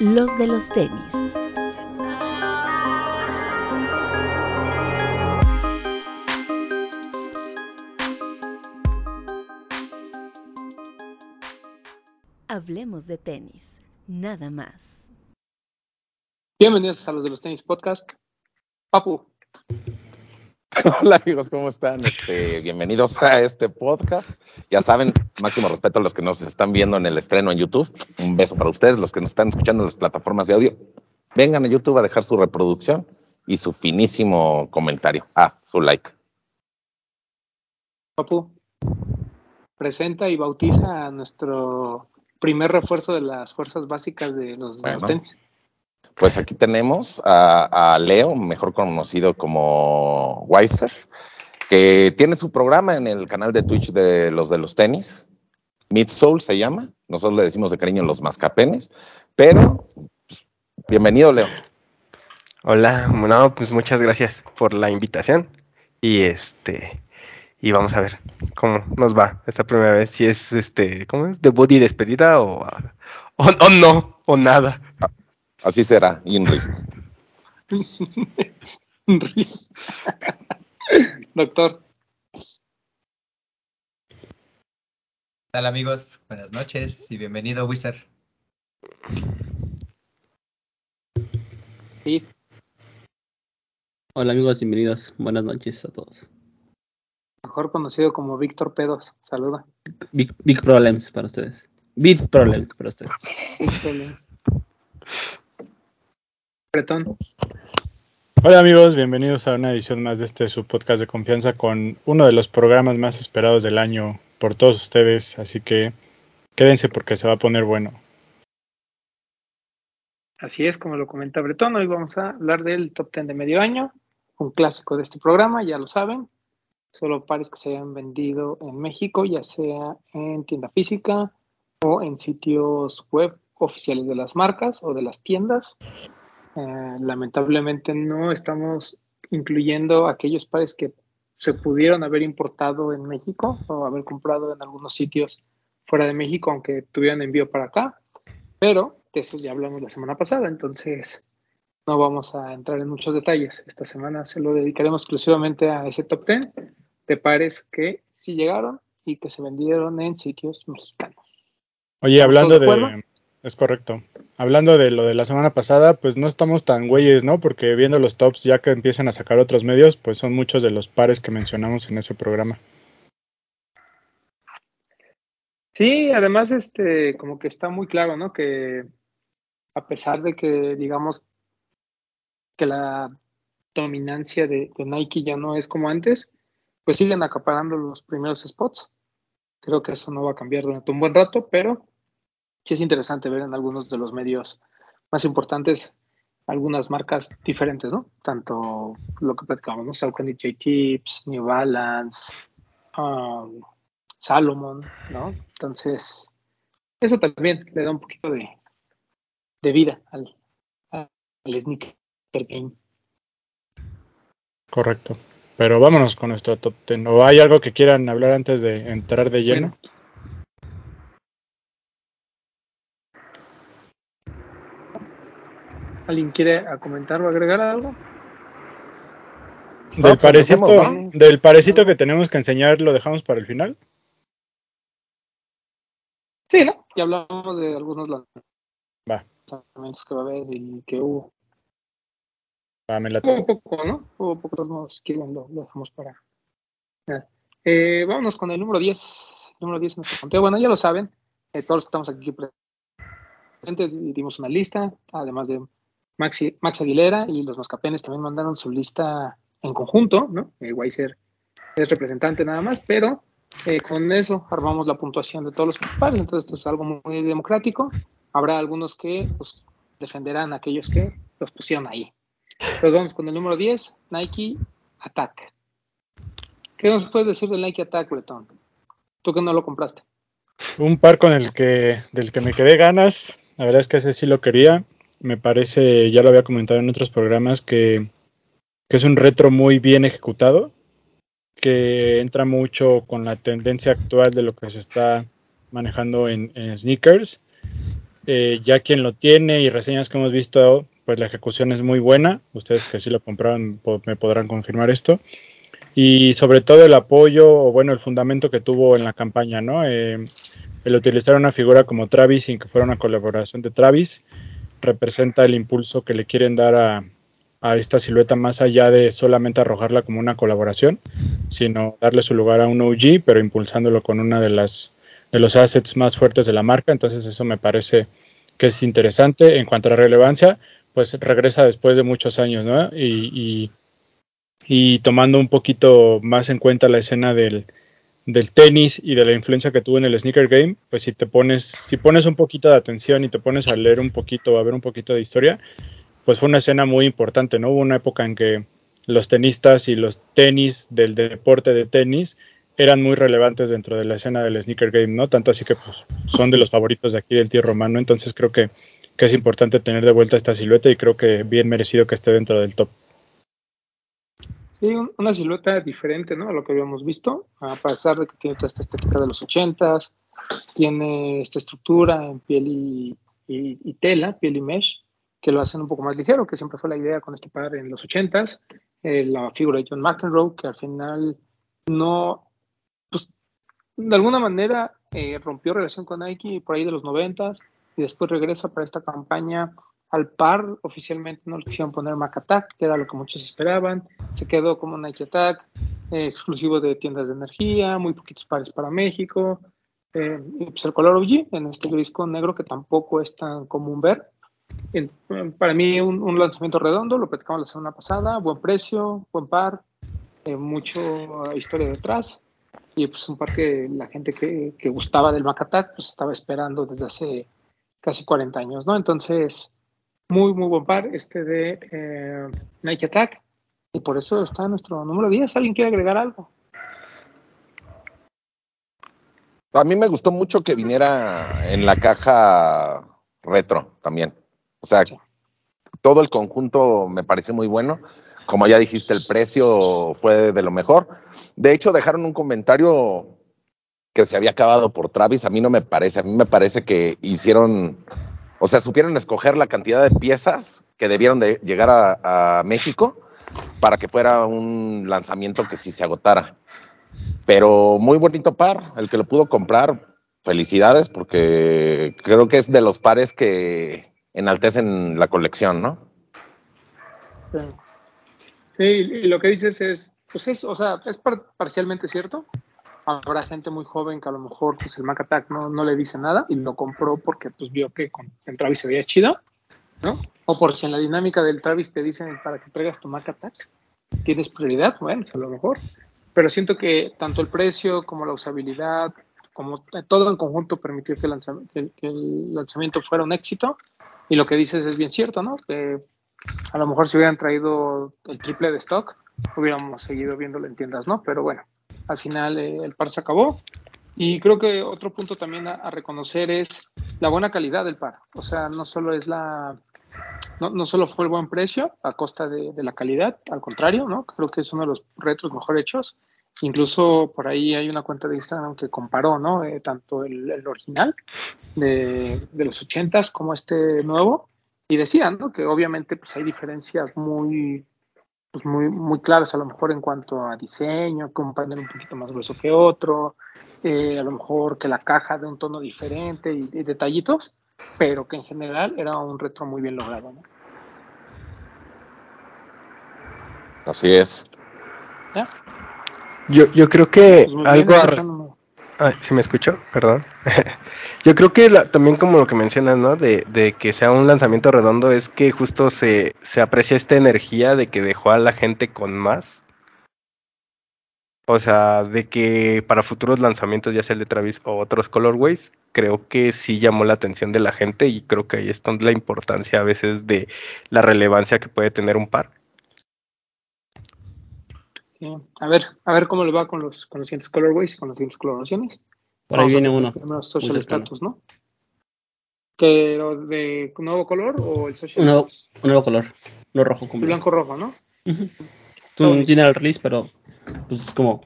los de los tenis. Hablemos de tenis, nada más. Bienvenidos a los de los tenis podcast. Papu. Hola amigos, ¿cómo están? Este, bienvenidos a este podcast. Ya saben, máximo respeto a los que nos están viendo en el estreno en YouTube. Un beso para ustedes, los que nos están escuchando en las plataformas de audio. Vengan a YouTube a dejar su reproducción y su finísimo comentario. Ah, su like. Papu, presenta y bautiza a nuestro primer refuerzo de las fuerzas básicas de los, de los tenis. Pues aquí tenemos a, a, Leo, mejor conocido como Weiser, que tiene su programa en el canal de Twitch de los de los tenis. Mid Soul se llama. Nosotros le decimos de cariño los mascapenes. Pero, pues, bienvenido, Leo. Hola, no, pues muchas gracias por la invitación. Y este, y vamos a ver cómo nos va esta primera vez. Si es este, ¿cómo es? ¿Debut y despedida o, o, o no? O nada. Así será, Inri. Doctor. Tal amigos? Buenas noches y bienvenido, Wizard. Sí. Hola amigos, bienvenidos. Buenas noches a todos. Mejor conocido como Víctor Pedos. Saluda. Big, big problems para ustedes. Big problems para ustedes. Big problems. Bretón. Hola amigos, bienvenidos a una edición más de este su podcast de confianza con uno de los programas más esperados del año por todos ustedes, así que quédense porque se va a poner bueno. Así es, como lo comenta Bretón, hoy vamos a hablar del top 10 de medio año, un clásico de este programa, ya lo saben, solo pares que se hayan vendido en México, ya sea en tienda física o en sitios web oficiales de las marcas o de las tiendas. Eh, lamentablemente no estamos incluyendo aquellos pares que se pudieron haber importado en México o haber comprado en algunos sitios fuera de México, aunque tuvieran envío para acá. Pero de eso ya hablamos la semana pasada, entonces no vamos a entrar en muchos detalles. Esta semana se lo dedicaremos exclusivamente a ese top 10 de pares que sí llegaron y que se vendieron en sitios mexicanos. Oye, hablando de, de, es correcto. Hablando de lo de la semana pasada, pues no estamos tan güeyes, ¿no? Porque viendo los tops, ya que empiezan a sacar otros medios, pues son muchos de los pares que mencionamos en ese programa. Sí, además, este, como que está muy claro, ¿no? Que a pesar de que, digamos, que la dominancia de, de Nike ya no es como antes, pues siguen acaparando los primeros spots. Creo que eso no va a cambiar durante un buen rato, pero sí es interesante ver en algunos de los medios más importantes algunas marcas diferentes, ¿no? Tanto lo que platicamos, ¿no? Saucony J Tips, New Balance, um, Salomon, ¿no? Entonces, eso también le da un poquito de, de vida al, al sneaker game. Correcto. Pero vámonos con nuestro top 10. ¿O hay algo que quieran hablar antes de entrar de lleno? Bueno. ¿Alguien quiere comentar o agregar algo? Del, no, parecito, ¿no? del parecito que tenemos que enseñar, ¿lo dejamos para el final? Sí, ¿no? Ya hablamos de algunos lanzamientos que va a haber y que hubo. Va, me hubo poco, ¿no? Hubo poco, nos quieren, lo, lo dejamos para. Eh, vámonos con el número 10. El número 10 en nuestro conteo. Bueno, ya lo saben, eh, todos los que estamos aquí presentes dimos una lista, además de Maxi, Max Aguilera y los Mascapenes también mandaron su lista en conjunto, ¿no? Eh, Weiser es representante nada más, pero eh, con eso armamos la puntuación de todos los pares, entonces esto es algo muy democrático. Habrá algunos que pues, defenderán a aquellos que los pusieron ahí. Entonces vamos con el número 10, Nike Attack. ¿Qué nos puedes decir del Nike Attack, Breton? Tú que no lo compraste. Un par con el que, del que me quedé ganas. La verdad es que ese sí lo quería me parece, ya lo había comentado en otros programas, que, que, es un retro muy bien ejecutado, que entra mucho con la tendencia actual de lo que se está manejando en, sneakers, eh, ya quien lo tiene y reseñas que hemos visto, pues la ejecución es muy buena. Ustedes que sí lo compraron me podrán confirmar esto. Y sobre todo el apoyo, o bueno, el fundamento que tuvo en la campaña, ¿no? Eh, el utilizar una figura como Travis sin que fuera una colaboración de Travis representa el impulso que le quieren dar a, a esta silueta más allá de solamente arrojarla como una colaboración, sino darle su lugar a un OG, pero impulsándolo con una de las de los assets más fuertes de la marca. Entonces eso me parece que es interesante. En cuanto a la relevancia, pues regresa después de muchos años, ¿no? Y, y, y tomando un poquito más en cuenta la escena del, del tenis y de la influencia que tuvo en el sneaker game, pues si te pones, si pones un poquito de atención y te pones a leer un poquito, a ver un poquito de historia, pues fue una escena muy importante, ¿no? Hubo una época en que los tenistas y los tenis del deporte de tenis eran muy relevantes dentro de la escena del sneaker game, ¿no? Tanto así que pues, son de los favoritos de aquí del tío romano, entonces creo que, que es importante tener de vuelta esta silueta y creo que bien merecido que esté dentro del top. Sí, un- una silueta diferente, ¿no? A lo que habíamos visto, a pesar de que tiene toda esta estética de los ochentas, tiene esta estructura en piel y, y- y tela, piel y mesh, que lo hacen un poco más ligero, que siempre fue la idea con este par en los ochentas, eh, la figura de John McEnroe, que al final no, pues, de alguna manera eh, rompió relación con Nike por ahí de los noventas, y después regresa para esta campaña al par, oficialmente no le quisieron poner Mac Attack, que era lo que muchos esperaban, se quedó como Nike Attack, eh, exclusivo de tiendas de energía, muy poquitos pares para México, eh, y pues el color OG en este gris con negro que tampoco es tan común ver. El- para mí un, un lanzamiento redondo, lo platicamos la semana pasada, buen precio, buen par, eh, mucho historia detrás y pues un par que la gente que, que gustaba del Mac Attack pues estaba esperando desde hace casi 40 años, ¿no? Entonces, muy, muy buen par este de eh, Nike Attack y por eso está nuestro número 10. ¿Alguien quiere agregar algo? A mí me gustó mucho que viniera en la caja retro también. O sea, Sí. todo el conjunto me pareció muy bueno. Como ya dijiste, el precio fue de lo mejor. De hecho, dejaron un comentario que se había acabado por Travis. A mí no me parece. A mí me parece que hicieron, o sea, supieron escoger la cantidad de piezas que debieron de llegar a, México para que fuera un lanzamiento que sí se agotara. Pero muy bonito par, el que lo pudo comprar, felicidades, porque creo que es de los pares que enaltecen la colección, ¿no? Sí. Y lo que dices es, pues es, o sea, es par- parcialmente cierto. Habrá gente muy joven que a lo mejor pues el Mac Attack no, no le dice nada y lo compró porque pues vio que con en Travis se veía chido, ¿no? O por si en la dinámica del Travis te dicen para que traigas tu Mac Attack, tienes prioridad, bueno, pues a lo mejor. Pero siento que tanto el precio como la usabilidad, como todo en conjunto permitió que el lanzamiento fuera un éxito. Y lo que dices es bien cierto, ¿no? Que a lo mejor si hubieran traído el triple de stock, hubiéramos seguido viéndolo en tiendas, ¿no? Pero bueno, al final eh, el par se acabó. Y creo que otro punto también a, reconocer es la buena calidad del par. O sea, no solo es la. No, solo fue el buen precio a costa de, la calidad, al contrario, ¿no? Creo que es uno de los retros mejor hechos. Incluso por ahí hay una cuenta de Instagram que comparó, ¿no? Eh, tanto el, original de, los ochentas como este nuevo y decían ¿no? que obviamente pues hay diferencias muy pues muy muy claras a lo mejor en cuanto a diseño que un panel un poquito más grueso que otro eh, a lo mejor que la caja de un tono diferente y, y detallitos pero que en general era un retro muy bien logrado ¿no? Así es. ¿Ya? Yo, yo creo que Pues algo bien, a escuchan, res- ¿no? Ah, ¿sí me escuchó? Perdón. Yo creo que también como lo que mencionas, ¿no? De, de que sea un lanzamiento redondo es que justo se, se aprecia esta energía de que dejó a la gente con más. O sea, de que para futuros lanzamientos, ya sea el de Travis o otros colorways, creo que sí llamó la atención de la gente y creo que ahí está la importancia a veces de la relevancia que puede tener un par. Sí. a ver a ver cómo le va con los con los siguientes colorways y con las siguientes coloraciones Por ahí Vamos viene uno. primero social cercano. status ¿no? que de nuevo color o el social Un nuevo, status un nuevo color. No rojo como. blanco rojo ¿no? Ujú. Tú no tiene el release, pero pues es como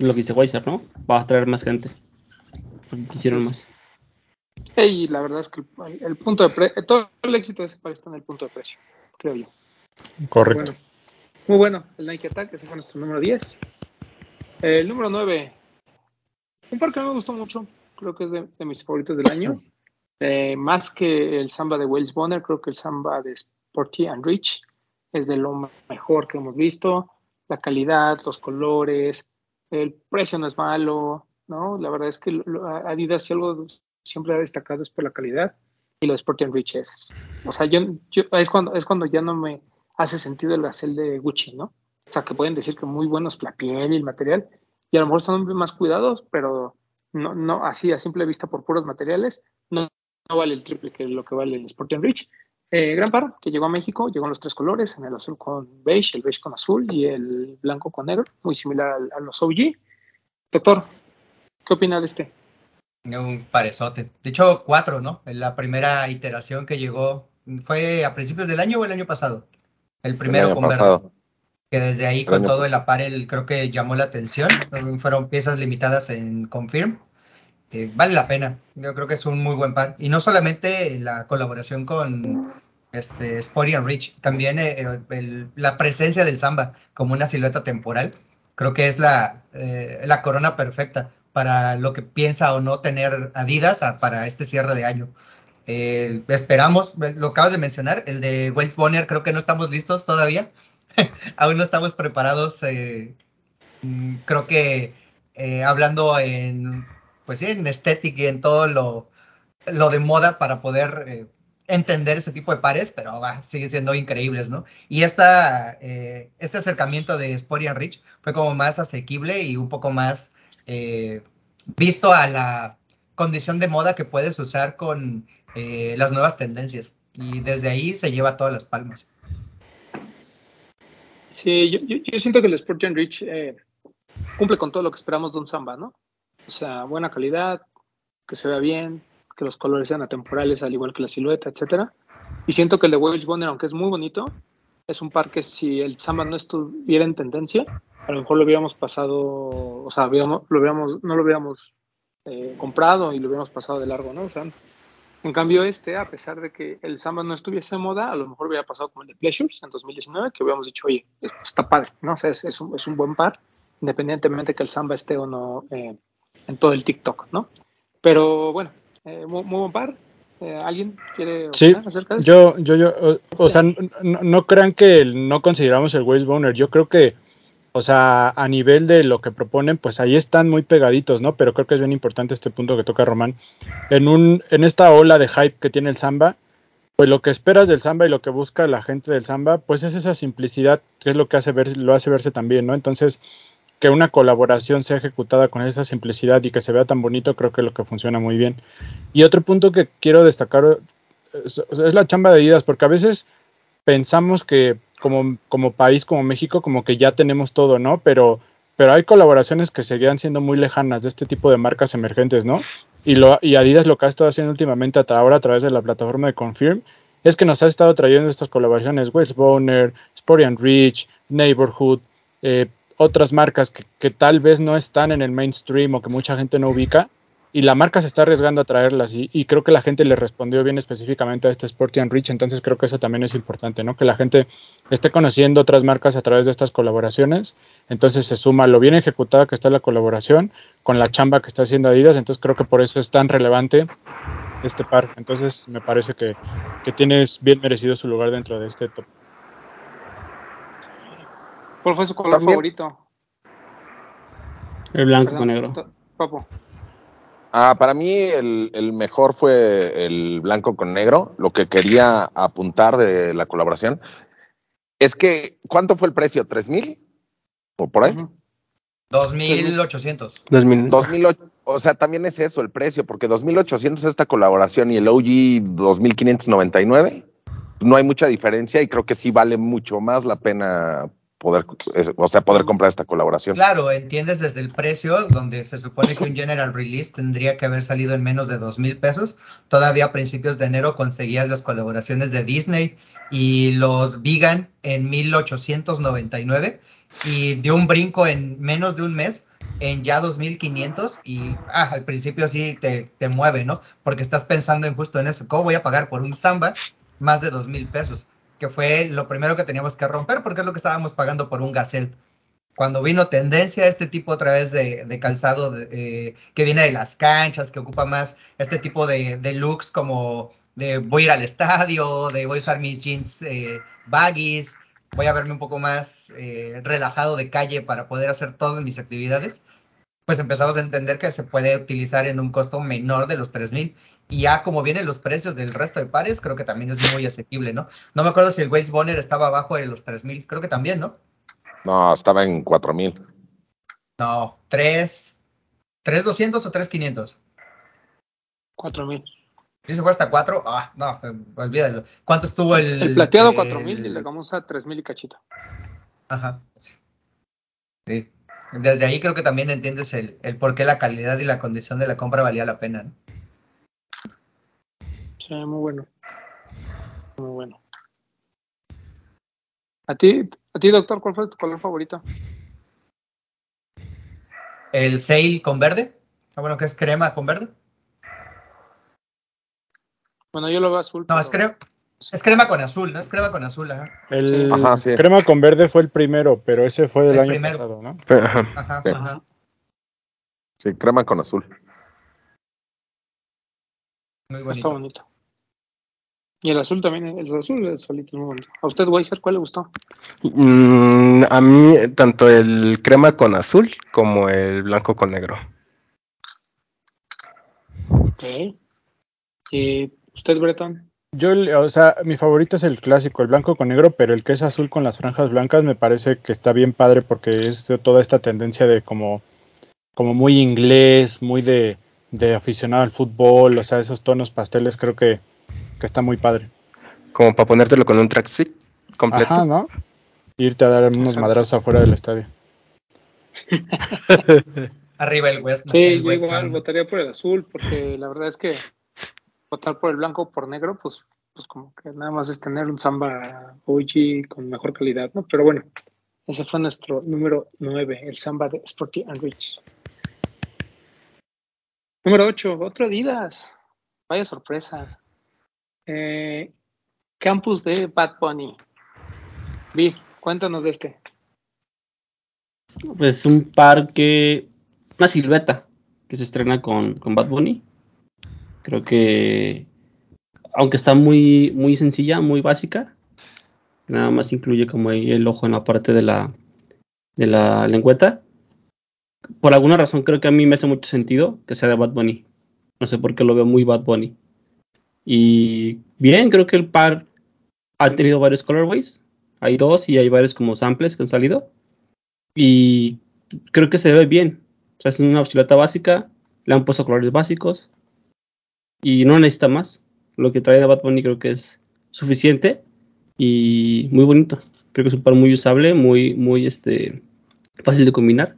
lo que dice Weiser, ¿no? Va a traer más gente. Hicieron Sí, más. Y la verdad es que el, el punto de precio, todo el éxito de ese par está en el punto de precio, creo yo. Correcto. Bueno, muy bueno, el Nike Attack, ese fue nuestro número 10. El número 9, un par que me gustó mucho, creo que es de, mis favoritos del año. Eh, más que el samba de Wales Bonner, creo que el samba de Sporty and Rich es de lo mejor que hemos visto. La calidad, los colores, el precio no es malo, ¿no? La verdad es que Adidas algo siempre ha destacado es por la calidad y lo de Sporty and Rich es, o sea, yo, yo- es cuando es cuando ya no me hace sentido el gacel de Gucci, ¿no? O sea, que pueden decir que muy buenos la piel y el material y a lo mejor son más cuidados, pero no, no así a simple vista por puros materiales, no, vale el triple que lo que vale el Sport and Rich. Eh, gran par que llegó a México, llegó en los tres colores, en el azul con beige, el beige con azul y el blanco con negro, muy similar al- a, los OG. Doctor, ¿qué opina de este? Un parezote. De hecho, cuatro, ¿no? La primera iteración que llegó, ¿fue a principios del año o el año pasado? El primero el con verde. pasado. Que desde ahí El con año todo el apparel creo que llamó la atención. Fueron piezas limitadas en Confirm. Eh, vale la pena. Yo creo que es un muy buen par. Y no solamente la colaboración con este, Sporty and Rich, también eh, el- la presencia del samba como una silueta temporal. Creo que es la, eh, la corona perfecta para lo que piensa o no tener Adidas a- para este cierre de año. Eh, esperamos, lo acabas de mencionar, el de Wells Bonner, creo que no estamos listos todavía. Aún no estamos preparados. eh, mm, creo que eh, hablando en, pues en estética y en todo lo, lo de moda para poder entender ese tipo de pares, pero va, siguen siendo increíbles, ¿no? Y esta, este acercamiento de Sporty and Rich fue como más asequible y un poco más visto a la condición de moda que puedes usar con eh, las nuevas tendencias. Y desde ahí se lleva todas las palmas. Sí, yo, yo, siento que el and Rich eh, cumple con todo lo que esperamos de un samba, ¿no? O sea, buena calidad, que se vea bien, que los colores sean atemporales, al igual que la silueta, etcétera. Y siento que el de Wage Bonner, aunque es muy bonito, es un par que si el samba no estuviera en tendencia, a lo mejor lo hubiéramos pasado, o sea, lo hubiéramos, no lo hubiéramos eh, comprado y lo hubiéramos pasado de largo, ¿no? O sea, en cambio este, a pesar de que el samba no estuviese en moda, a lo mejor hubiera pasado como el de Pleasures en 2019, que hubiéramos dicho, oye, es- está padre, ¿no? O sea, es, es un, es un buen par, independientemente que el samba esté o no eh, en todo el TikTok, ¿no? Pero bueno, eh, muy, muy buen par. Eh, ¿Alguien quiere Sí, acerca de esto? yo, yo, yo, o, o sea, no, no- crean que no consideramos el Waste Boner. Yo creo que, o sea, a nivel de lo que proponen, pues ahí están muy pegaditos, ¿no? Pero creo que es bien importante este punto que toca Román. En un, en esta ola de hype que tiene el samba, pues lo que esperas del samba y lo que busca la gente del samba, pues es esa simplicidad que es lo que hace ver, lo hace verse también, ¿no? Entonces, que una colaboración sea ejecutada con esa simplicidad y que se vea tan bonito, creo que es lo que funciona muy bien. Y otro punto que quiero destacar es, es la chamba de Adidas, porque a veces pensamos que como, como país, como México, como que ya tenemos todo, ¿no? Pero, pero hay colaboraciones que seguirán siendo muy lejanas de este tipo de marcas emergentes, ¿no? Y, lo, y Adidas lo que ha estado haciendo últimamente hasta ahora a través de la plataforma de Confirm es que nos ha estado trayendo estas colaboraciones, West Boner, and Rich, Neighborhood, eh, otras marcas que, que tal vez no están en el mainstream o que mucha gente no ubica, y la marca se está arriesgando a traerlas y, y, creo que la gente le respondió bien específicamente a este Sporty and Rich, entonces creo que eso también es importante, ¿no? Que la gente esté conociendo otras marcas a través de estas colaboraciones, entonces se suma lo bien ejecutada que está la colaboración con la chamba que está haciendo Adidas, entonces creo que por eso es tan relevante este par, entonces me parece que, que tienes bien merecido su lugar dentro de este top. ¿Cuál fue su color También- favorito? El blanco Perdón, con negro. Papo. Ah, para mí el, el mejor fue el blanco con negro. Lo que quería apuntar de la colaboración es que, ¿cuánto fue el precio? ¿Tres mil? ¿O por ahí? Ujú. 2800. 2000. 2008, o sea, también es eso el precio, porque 2800 esta colaboración y el OG 2599, no hay mucha diferencia y creo que sí vale mucho más la pena poder, o sea, poder comprar esta colaboración. Claro, entiendes desde el precio, donde se supone que un General Release tendría que haber salido en menos de dos mil pesos. Todavía a principios de enero conseguías las colaboraciones de Disney y los Vegan en 1899 y de un brinco en menos de un mes en ya 2500 y ah, al principio sí te, te mueve, ¿no? Porque estás pensando en justo en eso, ¿cómo voy a pagar por un Samba más de 2000 pesos? Que fue lo primero que teníamos que romper porque es lo que estábamos pagando por un Gazelle cuando vino tendencia este tipo otra vez de, de calzado eh, que viene de las canchas, que ocupa más este tipo de, de, looks como de voy a ir al estadio, de voy a usar mis jeans eh, baggies, voy a verme un poco más eh, relajado de calle para poder hacer todas mis actividades, pues empezamos a entender que se puede utilizar en un costo menor de los 3000 y ya como vienen los precios del resto de pares, creo que también es muy asequible, ¿no? No me acuerdo si el Waze Bonner estaba abajo de los 3000, creo que también, ¿no? No, estaba en 4000. No, 3, 3200 o 3500. 4000. ¿Sí se fue hasta 4? Ah, no, olvídalo. ¿Cuánto estuvo el. El plateado 4000 y la gamuza 3000 y cachito. Ajá. Sí. Desde ahí creo que también entiendes el, el por qué la calidad y la condición de la compra valía la pena. ¿no? Sí, muy bueno. Muy bueno. ¿A ti, a ti, doctor, cuál fue tu color favorito? El sail con verde. Ah, bueno, que es crema con verde. Bueno, yo lo veo azul. No, pero... es, crema, es crema con azul, ¿no? Es crema con azul, ajá. El ajá, sí. crema con verde fue el primero, pero ese fue del El año primero. pasado, ¿no? Ajá. Ajá, Sí. ajá. Sí, crema con azul. Muy Está bonito. Y el azul también, el azul el solito es muy bonito. ¿A usted, Weiser, cuál le gustó? Mm, a mí, tanto el crema con azul como el blanco con negro. Ok. ¿Y usted, Breton? Yo, o sea, mi favorito es el clásico, el blanco con negro, pero el que es azul con las franjas blancas me parece que está bien padre porque es de toda esta tendencia de como, como muy inglés, muy de, de aficionado al fútbol, o sea, esos tonos pasteles creo que, que está muy padre. Como para ponértelo con un tracksuit completo. Ajá, ¿no? Irte a dar unos madrazos afuera del estadio. Arriba el West. Sí, el yo West igual Ham. votaría por el azul, porque la verdad es que votar por el blanco o por negro, pues, pues como que nada más es tener un samba OG con mejor calidad, ¿no? Pero bueno, ese fue nuestro número 9, el samba de Sporty and Rich. Número 8, otro Adidas. Vaya sorpresa. Eh, campus de Bad Bunny. Vi, cuéntanos de este. Pues un par que. Una silueta que se estrena con, con Bad Bunny. Creo que. Aunque está muy, muy sencilla, muy básica. Nada más incluye como ahí el ojo en la parte de la, de la lengüeta. Por alguna razón creo que a mí me hace mucho sentido que sea de Bad Bunny. No sé por qué lo veo muy Bad Bunny. Y bien, creo que el par ha tenido varios colorways. Hay dos y hay varios como samples que han salido. Y creo que se ve bien. O sea, es una silueta básica. Le han puesto colores básicos. Y no necesita más. Lo que trae de Bad creo que es suficiente. Y muy bonito. Creo que es un par muy usable, muy, muy este, fácil de combinar.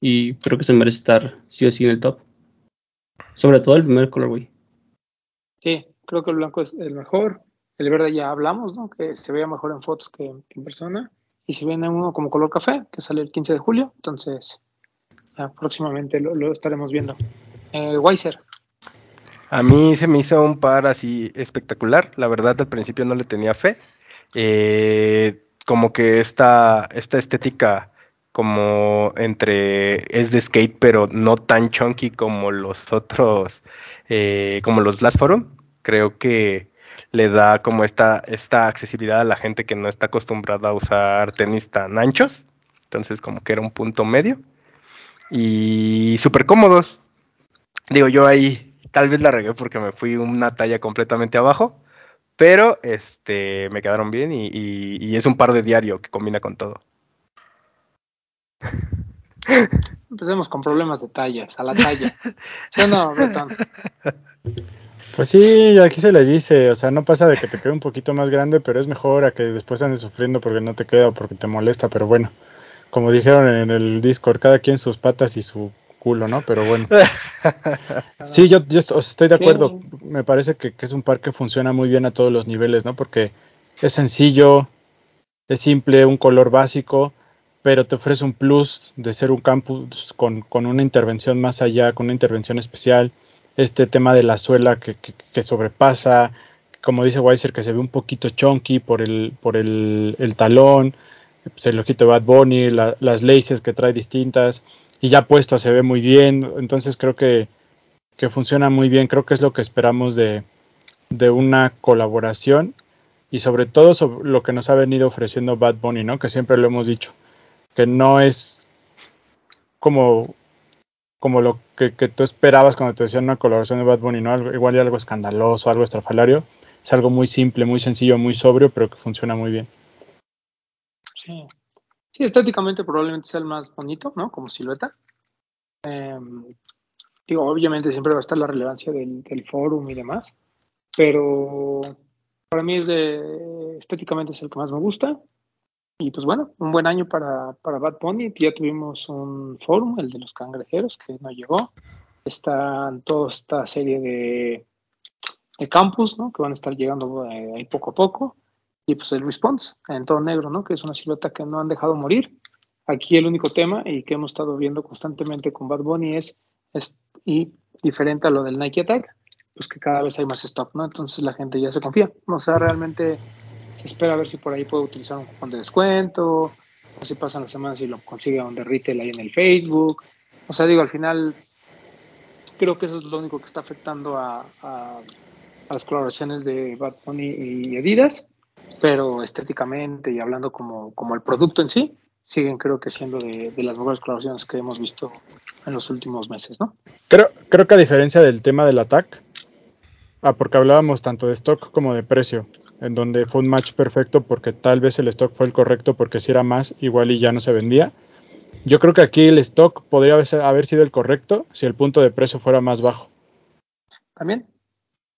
Y creo que se merece estar sí o sí en el top. Sobre todo el primer colorway. Sí, creo que el blanco es el mejor. El verde ya hablamos, ¿no? Que se veía mejor en fotos que, en persona. Y si viene uno como color café, que sale el 15 de julio, entonces ya próximamente lo, lo estaremos viendo. Eh, Weiser, A mí se me hizo un par así espectacular. La verdad, al principio no le tenía fe. Eh, como que esta, esta estética como entre es de skate, pero no tan chunky como los otros, eh, como los Last Forum. Creo que le da como esta, esta accesibilidad a la gente que no está acostumbrada a usar tenis tan anchos. Entonces como que era un punto medio. Y súper cómodos. Digo, yo ahí tal vez la regué porque me fui una talla completamente abajo. Pero este me quedaron bien y, y- y es un par de diario que combina con todo. Empecemos con problemas de tallas, a la talla. ¿Sí o no, Bretón? Pues sí, aquí se les dice, o sea, no pasa de que te quede un poquito más grande, pero es mejor a que después andes sufriendo porque no te queda o porque te molesta, pero bueno, como dijeron en el Discord, cada quien sus patas y su culo, ¿no? Pero bueno. Sí, yo, estoy de acuerdo, me parece que, que es un par que funciona muy bien a todos los niveles, ¿no? Porque es sencillo, es simple, un color básico pero te ofrece un plus de ser un campus con, con una intervención más allá, con una intervención especial. Este tema de la suela que, que, que sobrepasa, como dice Weiser, que se ve un poquito chunky por el, por el, talón, pues el ojito de Bad Bunny, la, las laces que trae distintas, y ya puesta se ve muy bien. Entonces creo que, que funciona muy bien. Creo que es lo que esperamos de, de una colaboración y sobre todo lo que nos ha venido ofreciendo Bad Bunny, ¿no? Que siempre lo hemos dicho, que no es como, como lo que, que tú esperabas cuando te decían una colaboración de Bad Bunny, ¿no? Algo, igual y algo escandaloso, algo estrafalario. Es algo muy simple, muy sencillo, muy sobrio, pero que funciona muy bien. Sí. Sí, estéticamente probablemente sea el más bonito, ¿no? Como silueta. Eh, digo, obviamente siempre va a estar la relevancia del, del forum y demás, pero para mí es de, estéticamente es el que más me gusta. Y pues bueno, un buen año para, para Bad Bunny. Ya tuvimos un forum, el de los cangrejeros, que no llegó. Están toda esta serie de, de campus, ¿no? Que van a estar llegando eh, ahí poco a poco. Y pues el response en todo negro, ¿no? Que es una silueta que no han dejado morir. Aquí el único tema y que hemos estado viendo constantemente con Bad Bunny es, es y diferente a lo del Nike Attack, pues que cada vez hay más stock, ¿no? Entonces la gente ya se confía. O sea, realmente espera a ver si por ahí puede utilizar un cupón de descuento, o si pasan las semanas y lo consigue donde retail ahí en el Facebook. O sea, digo, al final creo que eso es lo único que está afectando a, a, a las colaboraciones de Bad Bunny y Adidas, pero estéticamente y hablando como, como el producto en sí, siguen creo que siendo de, de, las mejores colaboraciones que hemos visto en los últimos meses, ¿no? Creo, creo que a diferencia del tema del ataque, ah, porque hablábamos tanto de stock como de precio, en donde fue un match perfecto porque tal vez el stock fue el correcto porque si era más, igual y ya no se vendía. Yo creo que aquí el stock podría haber sido el correcto si el punto de precio fuera más bajo. También.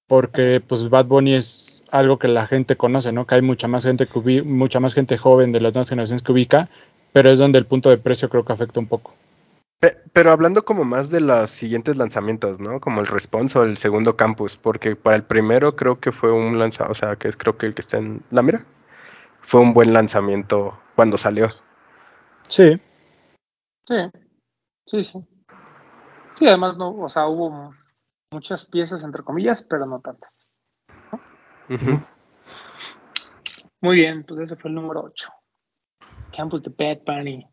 Porque pues Bad Bunny es algo que la gente conoce, ¿no? Que hay mucha más gente que ubica, mucha más gente joven de las nuevas generaciones que ubica, pero es donde el punto de precio creo que afecta un poco. Pero hablando como más de los siguientes lanzamientos, ¿no? Como el Response o el segundo campus, porque para el primero creo que fue un lanzamiento, o sea, que es creo que el que está en la mira, fue un buen lanzamiento cuando salió. Sí. Sí, sí, sí. Sí, además, no, o sea, hubo muchas piezas, entre comillas, pero no tantas. ¿no? Uh -huh. Muy bien, pues ese fue el número 8. Campus de Bad Bunny.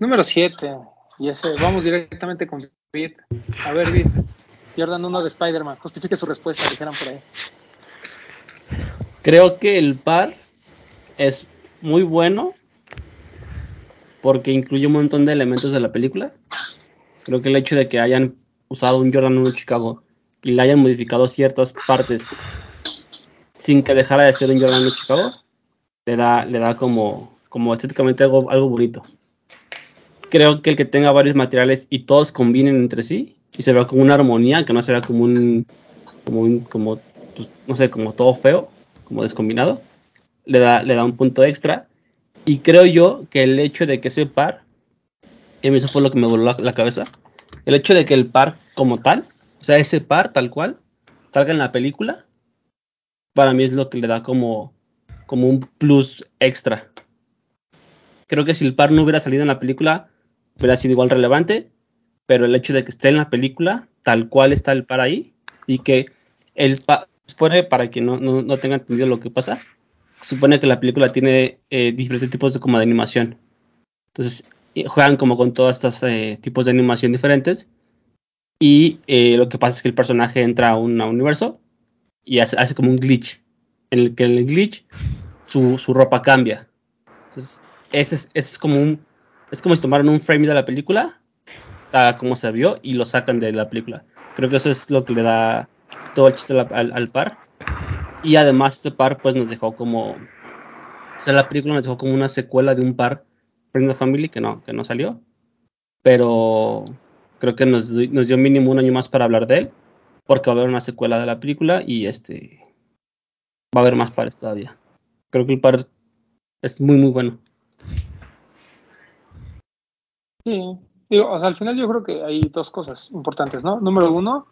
Número 7. Y ese, vamos directamente con Vid. A ver, Vid. Jordan 1 de Spider-Man. Justifique su respuesta, dijeran por ahí. Creo que el par es muy bueno porque incluye un montón de elementos de la película. Creo que el hecho de que hayan usado un Jordan 1 de Chicago y le hayan modificado ciertas partes sin que dejara de ser un Jordan 1 de Chicago, le da, le da como, como estéticamente algo, algo bonito. Creo que el que tenga varios materiales y todos combinen entre sí y se vea como una armonía, que no se vea como un, como, un, como pues, no sé, como todo feo, como descombinado, le da, le da un punto extra. Y creo yo que el hecho de que ese par, y eso fue lo que me voló la, la cabeza, el hecho de que el par como tal, o sea, ese par tal cual, salga en la película, para mí es lo que le da como, como un plus extra. Creo que si el par no hubiera salido en la película, hubiera sido igual relevante, pero el hecho de que esté en la película, tal cual está el par ahí, y que el par, supone, para quien no, no, no tenga entendido lo que pasa, supone que la película tiene eh, diferentes tipos de como de animación. Entonces, juegan como con todos estos eh, tipos de animación diferentes. Y eh, lo que pasa es que el personaje entra a un, a un universo y hace, hace, como un glitch. En el que en el glitch su, su ropa cambia. Entonces, ese es, ese es, como un. Es como si tomaran un frame de la película, a como se vio, y lo sacan de la película. Creo que eso es lo que le da todo el chiste al par. Y además, este par, pues nos dejó como. O sea, la película nos dejó como una secuela de un par Friend of Family que no, que no salió. Pero creo que nos, nos, dio mínimo un año más para hablar de él. Porque va a haber una secuela de la película y este va a haber más pares todavía. Creo que el par es muy muy bueno. Sí, digo, o sea, al final yo creo que hay dos cosas importantes, ¿no? Número uno,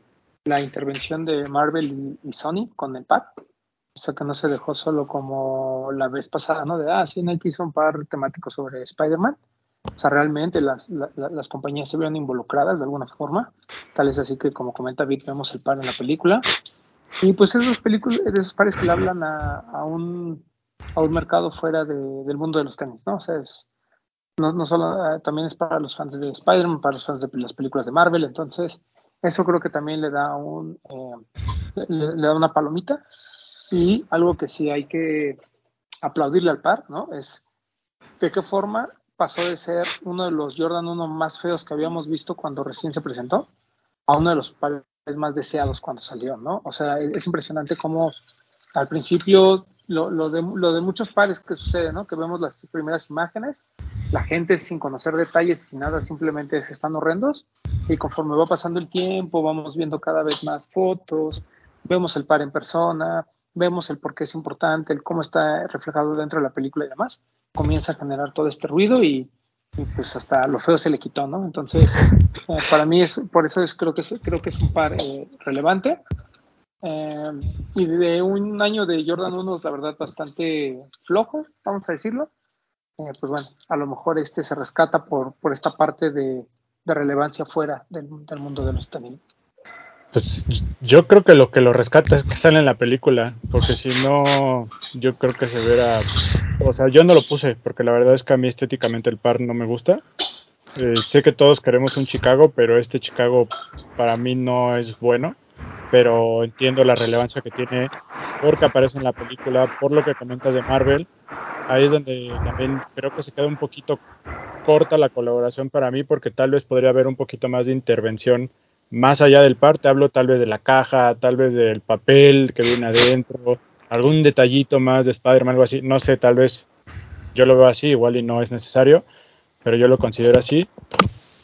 la intervención de Marvel y, Sony con el pad. O sea, que no se dejó solo como la vez pasada, ¿no? De, ah, sí, Nike hizo un par temático sobre Spider-Man. O sea, realmente las, la- la- las compañías se vieron involucradas de alguna forma. Tal es así que, como comenta Vic, vemos el par en la película. Y pues esos películas, esos pares que le hablan a, un, a un mercado fuera de- del mundo de los tenis, ¿no? O sea, es, no, no solo, eh, también es para los fans de Spider-Man, para los fans de las películas de Marvel. Entonces, eso creo que también le da un, eh, le, le da una palomita. Y algo que sí hay que aplaudirle al par, ¿no? Es de qué forma pasó de ser uno de los Jordan 1 más feos que habíamos visto cuando recién se presentó a uno de los pares más deseados cuando salió, ¿no? O sea, es, es impresionante cómo al principio lo, lo de, lo de muchos pares que sucede, ¿no? Que vemos las primeras imágenes, la gente sin conocer detalles, sin nada, simplemente se están horrendos y conforme va pasando el tiempo vamos viendo cada vez más fotos, vemos el par en persona, vemos el por qué es importante, el cómo está reflejado dentro de la película y demás, comienza a generar todo este ruido y, y pues hasta lo feo se le quitó, ¿no? Entonces, eh, para mí es, por eso es, creo que es, creo que es un par eh, relevante. Eh, y de un año de Jordan 1, la verdad, bastante flojo, vamos a decirlo. Eh, pues bueno, a lo mejor este se rescata por, por esta parte de, de relevancia fuera del, del mundo de los tenis. Pues yo creo que lo que lo rescata es que sale en la película, porque si no, yo creo que se verá. O sea, yo no lo puse, porque la verdad es que a mí estéticamente el par no me gusta. Eh, sé que todos queremos un Chicago, pero este Chicago para mí no es bueno. Pero entiendo la relevancia que tiene porque aparece en la película, por lo que comentas de Marvel. Ahí es donde también creo que se queda un poquito corta la colaboración para mí, porque tal vez podría haber un poquito más de intervención más allá del par, te hablo tal vez de la caja, tal vez del papel que viene adentro, algún detallito más de Spider-Man, algo así, no sé, tal vez yo lo veo así, igual y no es necesario, pero yo lo considero así,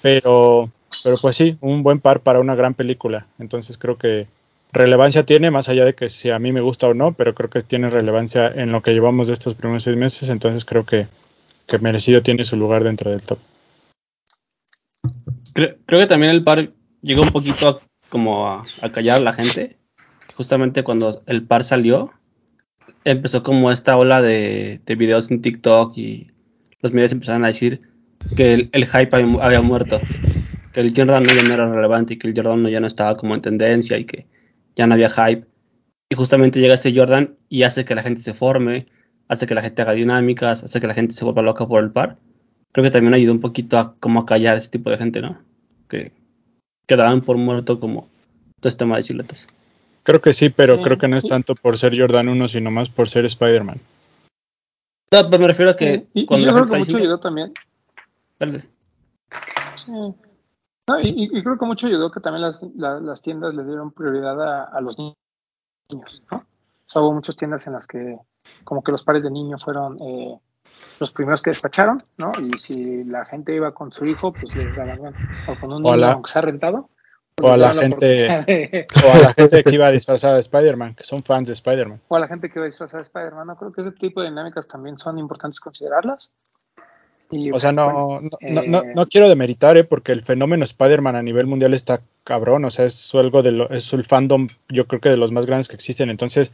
pero, pero pues sí, un buen par para una gran película, entonces creo que relevancia tiene, más allá de que si a mí me gusta o no, pero creo que tiene relevancia en lo que llevamos de estos primeros seis meses, entonces creo que, que merecido tiene su lugar dentro del top. Creo, creo que también el par llegó un poquito a, como a, callar a la gente. Justamente cuando el par salió, empezó como esta ola de, de, videos en TikTok y los medios empezaron a decir que el, hype había, muerto, que el Jordan no ya no era relevante y que el Jordan no ya no estaba como en tendencia y que ya no había hype. Y justamente llega este Jordan y hace que la gente se forme, hace que la gente haga dinámicas, hace que la gente se vuelva loca por el par. Creo que también ayudó un poquito a como a callar a ese tipo de gente, ¿no? Que quedaban por muerto como todo este tema de siluetas. Creo que sí, pero sí. creo que no es tanto por ser Jordan 1, sino más por ser Spider-Man. No, pero me refiero a que y, cuando y yo la creo que gente mucho ayudó también. Sí. No, y, y, creo que mucho ayudó que también las, la, las tiendas le dieron prioridad a, a, los niños, ¿no? O sea, hubo muchas tiendas en las que como que los pares de niños fueron eh, los primeros que despacharon, ¿no? Y si la gente iba con su hijo, pues les daban, bueno, o con un niño, Hola. aunque sea rentado. O a, la gente, de... o a la gente que iba disfrazada de Spider-Man, que son fans de Spider-Man. O a la gente que iba disfrazada de Spider-Man. No creo que ese tipo de dinámicas también son importantes considerarlas. Y, o sea, no, bueno, no, eh... no, no, quiero demeritar, ¿eh? porque el fenómeno Spider-Man a nivel mundial está cabrón. O sea, es algo de lo, es el fandom, yo creo que de los más grandes que existen. Entonces,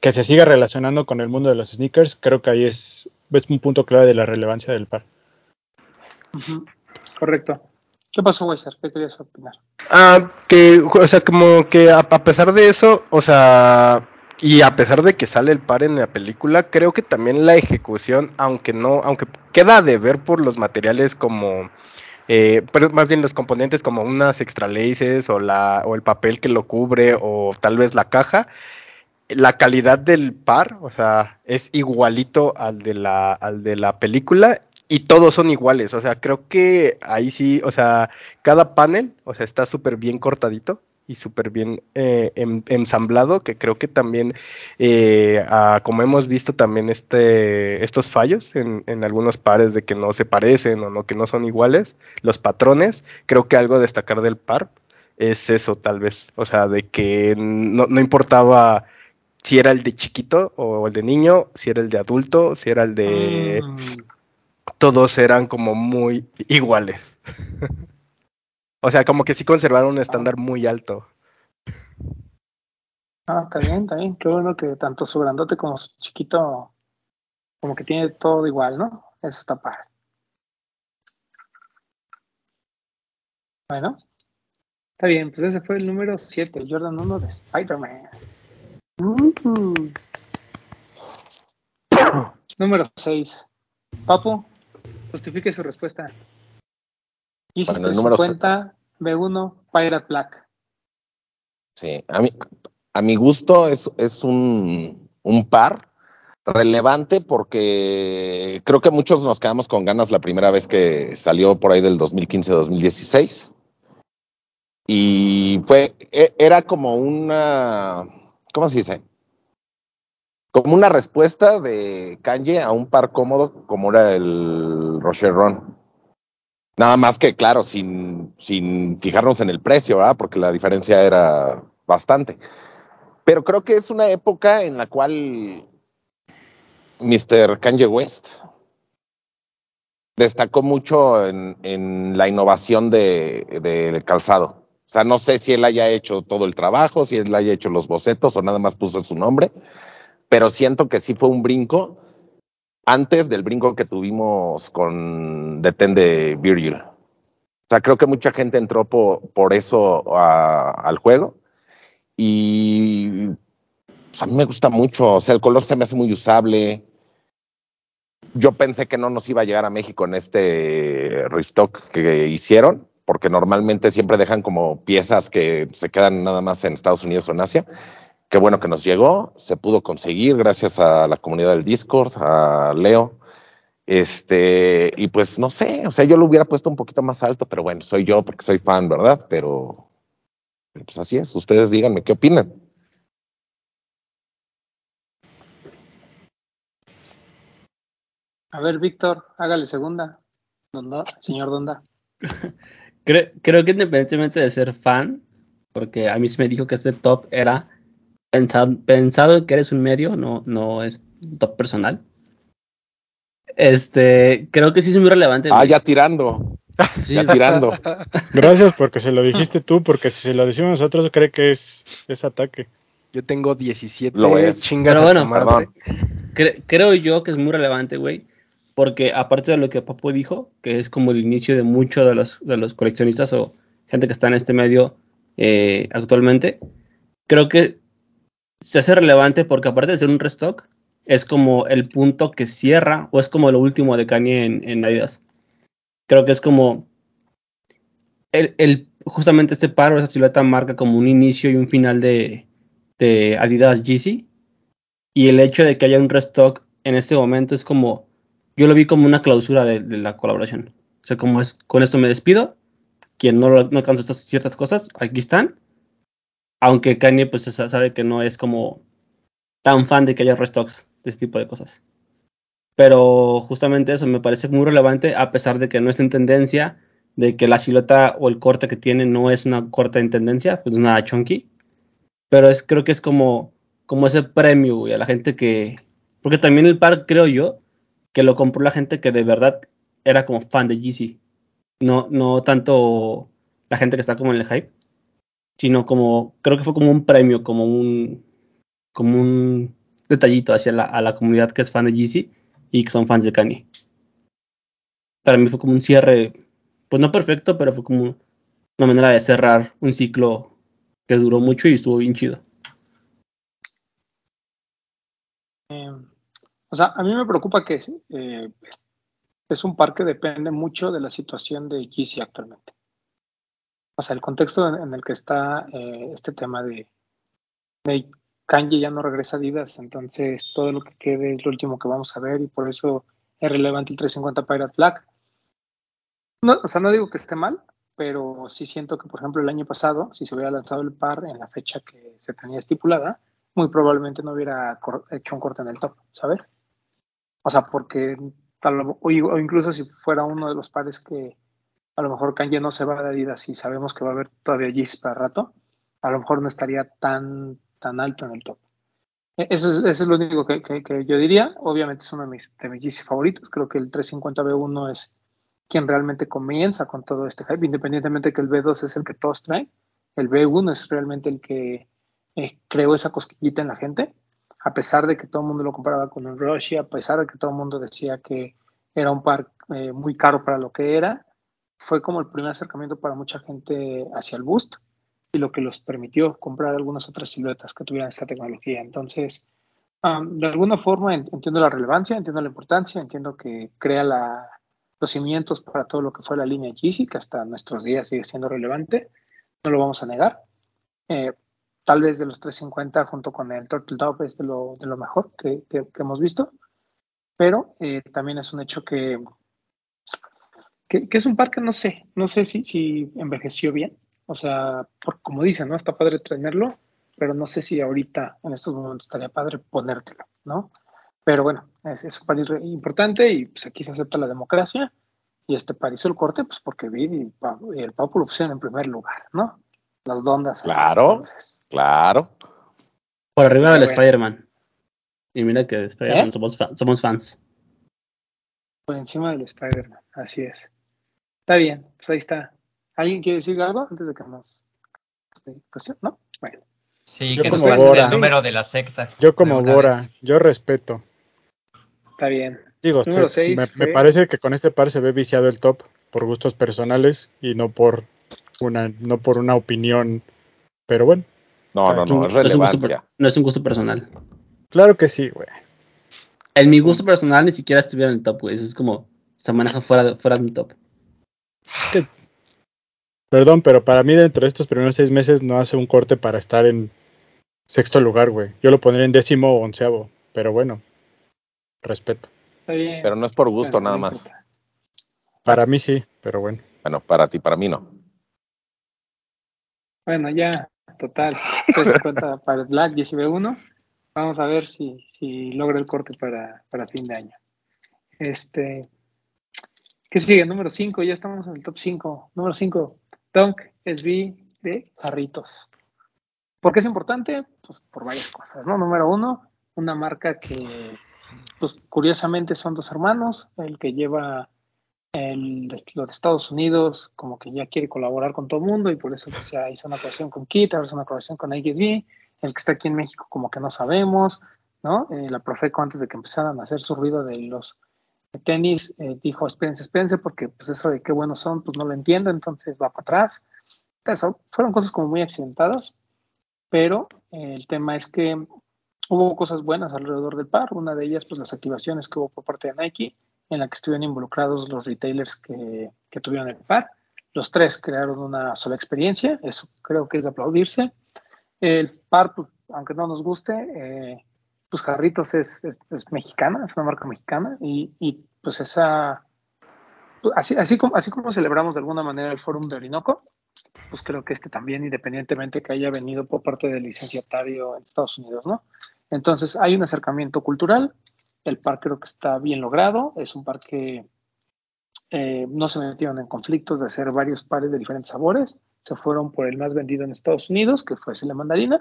que se siga relacionando con el mundo de los sneakers, creo que ahí es, es un punto clave de la relevancia del par. Uh -huh. Correcto. ¿Qué pasó, Weiser? ¿Qué querías opinar? Ah, que, o sea, como que a, a, pesar de eso, o sea, y a pesar de que sale el par en la película, creo que también la ejecución, aunque no, aunque queda de ver por los materiales como, eh, pero más bien los componentes como unas extra laces o, la, o el papel que lo cubre o tal vez la caja, la calidad del par, o sea, es igualito al de la, al de la película y todos son iguales, o sea, creo que ahí sí, o sea, cada panel, o sea, está súper bien cortadito y súper bien eh, em, ensamblado, que creo que también, eh, a, como hemos visto también este, estos fallos en, en, algunos pares de que no se parecen o no, que no son iguales, los patrones, creo que algo a destacar del par es eso tal vez, o sea, de que no, no importaba si era el de chiquito o el de niño, si era el de adulto, si era el de... Mm todos eran como muy iguales. o sea, como que sí conservaron un estándar muy alto. Ah, está bien, está bien. Qué bueno que tanto su grandote como su chiquito, como que tiene todo igual, ¿no? Eso está padre. Bueno, está bien, pues ese fue el número 7, el Jordan 1 de Spider-Man. Uh. Número 6. Papu, justifique su respuesta. Yeezy Bueno, el número 350 B1 Pirate Black. Sí, a mí, a mi gusto es, es un, un par relevante porque creo que muchos nos quedamos con ganas la primera vez que salió por ahí del 2015-2016. Y fue, e- era como una, ¿cómo se dice? Como una respuesta de Kanye a un par cómodo como era el Rocher Ron. Nada más que, claro, sin, sin fijarnos en el precio, ¿verdad? Porque la diferencia era bastante. Pero creo que es una época en la cual Mr. Kanye West destacó mucho en, en la innovación de, de calzado. O sea, no sé si él haya hecho todo el trabajo, si él haya hecho los bocetos o nada más puso su nombre, pero siento que sí fue un brinco antes del brinco que tuvimos con Deten de Virgil. O sea, creo que mucha gente entró por, eso al juego y pues, a mí me gusta mucho. O sea, el color se me hace muy usable. Yo pensé que no nos iba a llegar a México en este restock que hicieron, porque normalmente siempre dejan como piezas que se quedan nada más en Estados Unidos o en Asia. Qué bueno que nos llegó, se pudo conseguir gracias a la comunidad del Discord, a Leo. Este, y pues no sé, o sea, yo lo hubiera puesto un poquito más alto, pero bueno, soy yo porque soy fan, ¿verdad? Pero, pero pues así es, ustedes díganme qué opinan. A ver, Víctor, hágale segunda. Donda, señor Donda. Creo, creo que independientemente de ser fan, porque a mí se me dijo que este top era pensado, pensado en que eres un medio, no, no es top personal. Este, creo que sí es muy relevante. Ah, ya tirando, Sí, ya tirando. Gracias porque se lo dijiste tú, porque si se lo decimos nosotros cree que es, es ataque. Yo tengo 17 Lo es. chingas Pero a bueno, madre. cre- creo yo que es muy relevante, güey. Porque aparte de lo que Papo dijo, que es como el inicio de muchos de los, de los coleccionistas o gente que está en este medio eh, actualmente, creo que se hace relevante porque aparte de ser un restock, es como el punto que cierra o es como lo último de Kanye en, Adidas. Creo que es como el, justamente este par o esa silueta marca como un inicio y un final de, Adidas Yeezy y el hecho de que haya un restock en este momento es como yo lo vi como una clausura de, la colaboración. O sea, como es con esto me despido. Quien no, no alcanzó estas ciertas cosas, aquí están. Aunque Kanye pues sa- sabe que no es como tan fan de que haya restocks de este tipo de cosas. Pero justamente eso me parece muy relevante a pesar de que no está en tendencia, de que la silueta o el corte que tiene no es una corte en tendencia, pues nada chunky. Pero es, creo que es como, como ese premio, a la gente que... Porque también el par, creo yo, que lo compró la gente que de verdad era como fan de Yeezy. No, no tanto la gente que está como en el hype, sino como, creo que fue como un premio, como un, como un detallito hacia la, a la comunidad que es fan de Yeezy y que son fans de Kanye. Para mí fue como un cierre, pues no perfecto, pero fue como una manera de cerrar un ciclo que duró mucho y estuvo bien chido. Eh, o sea, a mí me preocupa que eh, es un par que depende mucho de la situación de Yeezy actualmente. O sea, el contexto en, el que está eh, este tema de, de Kanye ya no regresa a Adidas, entonces todo lo que quede es lo último que vamos a ver y por eso es relevante el 350 Pirate Black. No, o sea, no digo que esté mal, pero sí siento que, por ejemplo, el año pasado, si se hubiera lanzado el par en la fecha que se tenía estipulada, muy probablemente no hubiera hecho un corte en el top, ¿sabes? O sea, porque tal, o incluso si fuera uno de los pares que a lo mejor Kanye no se va de Adidas y sabemos que va a haber todavía Yeezy para rato, a lo mejor no estaría tan, tan alto en el top. E- Eso es, eso es lo único que, yo diría. Obviamente es uno de mis, de mis favoritos. Creo que el 350 B1 es quien realmente comienza con todo este hype, independientemente que el B2 es el que todos traen. El B1 es realmente el que eh, creó esa cosquillita en la gente, a pesar de que todo el mundo lo comparaba con un Rush, a pesar de que todo el mundo decía que era un par eh, muy caro para lo que era, fue como el primer acercamiento para mucha gente hacia el Boost y lo que los permitió comprar algunas otras siluetas que tuvieran esta tecnología. Entonces, de alguna forma entiendo la relevancia, entiendo la importancia, entiendo que crea los cimientos para todo lo que fue la línea Yeezy, que hasta nuestros días sigue siendo relevante, no lo vamos a negar. Eh, tal vez de los 350 junto con el Turtle Dove es de lo, de lo mejor que hemos visto, pero eh, también es un hecho que, que, es un par que no sé, no sé si, si envejeció bien, o sea, por, como dicen, ¿no? Está padre tenerlo, pero no sé si ahorita, en estos momentos, estaría padre ponértelo, ¿no? Pero bueno, es, es un par importante y pues aquí se acepta la democracia y este par hizo el corte, pues porque vi y, y el Papu lo pusieron en primer lugar, ¿no? Las dondas. Claro, entonces. claro. Por arriba del Spider-Man. Y mira que de Spider-Man ¿Eh? somos, fan, somos fans. Por encima del Spider-Man, así es. Está bien, pues ahí está. ¿Alguien quiere decir algo antes de que nos... ¿No? Bueno. Sí, yo que como Bora, el número de la secta. Yo como Bora, yo respeto. Está bien. Digo, se, seis me, fue... me, parece que con este par se ve viciado el top por gustos personales y no por una, no por una opinión, pero bueno. No, no, no, es relevancia. No es un gusto personal. Claro que sí, güey. En mi gusto personal ni siquiera estuviera en el top, güey. Eso es como se maneja fuera de, fuera de un top. Perdón, pero para mí dentro de estos primeros seis meses no hace un corte para estar en sexto lugar, güey. Yo lo pondría en décimo o onceavo, pero bueno, respeto. Pero no es por gusto nada más. Para mí sí, pero bueno. Bueno, para ti, para mí no. Bueno, ya, total. Entonces cuenta para el Black 19 Vamos a ver si, si logra el corte para, para fin de año. Este, ¿Qué sigue? Número 5, ya estamos en el top 5. Número 5, Dunk SB de Jarritos. ¿Por qué es importante? Pues por varias cosas, ¿no? Número uno, una marca que, pues curiosamente son dos hermanos, el que lleva el, lo de Estados Unidos como que ya quiere colaborar con todo el mundo y por eso pues, ya hizo una colaboración con Kit, ahora hizo una colaboración con XB, el que está aquí en México como que no sabemos, ¿no? Eh, la Profeco antes de que empezaran a hacer su ruido de los tenis eh, dijo, espérense, espérense, porque pues eso de qué buenos son, pues no lo entiendo, entonces va para atrás. Eso, fueron cosas como muy accidentadas, pero eh, el tema es que hubo cosas buenas alrededor del par, una de ellas pues las activaciones que hubo por parte de Nike, en la que estuvieron involucrados los retailers que, que tuvieron el par. Los tres crearon una sola experiencia, eso creo que es de aplaudirse. El par, pues, aunque no nos guste, eh, pues Jarritos es, es, es, mexicana, es una marca mexicana y, y pues esa, así, así, como, así como celebramos de alguna manera el Fórum de Orinoco, pues creo que este también, independientemente que haya venido por parte del licenciatario en Estados Unidos, ¿no? Entonces hay un acercamiento cultural, el par creo que está bien logrado, es un par que eh, no se metieron en conflictos de hacer varios pares de diferentes sabores, se fueron por el más vendido en Estados Unidos, que fue la mandarina,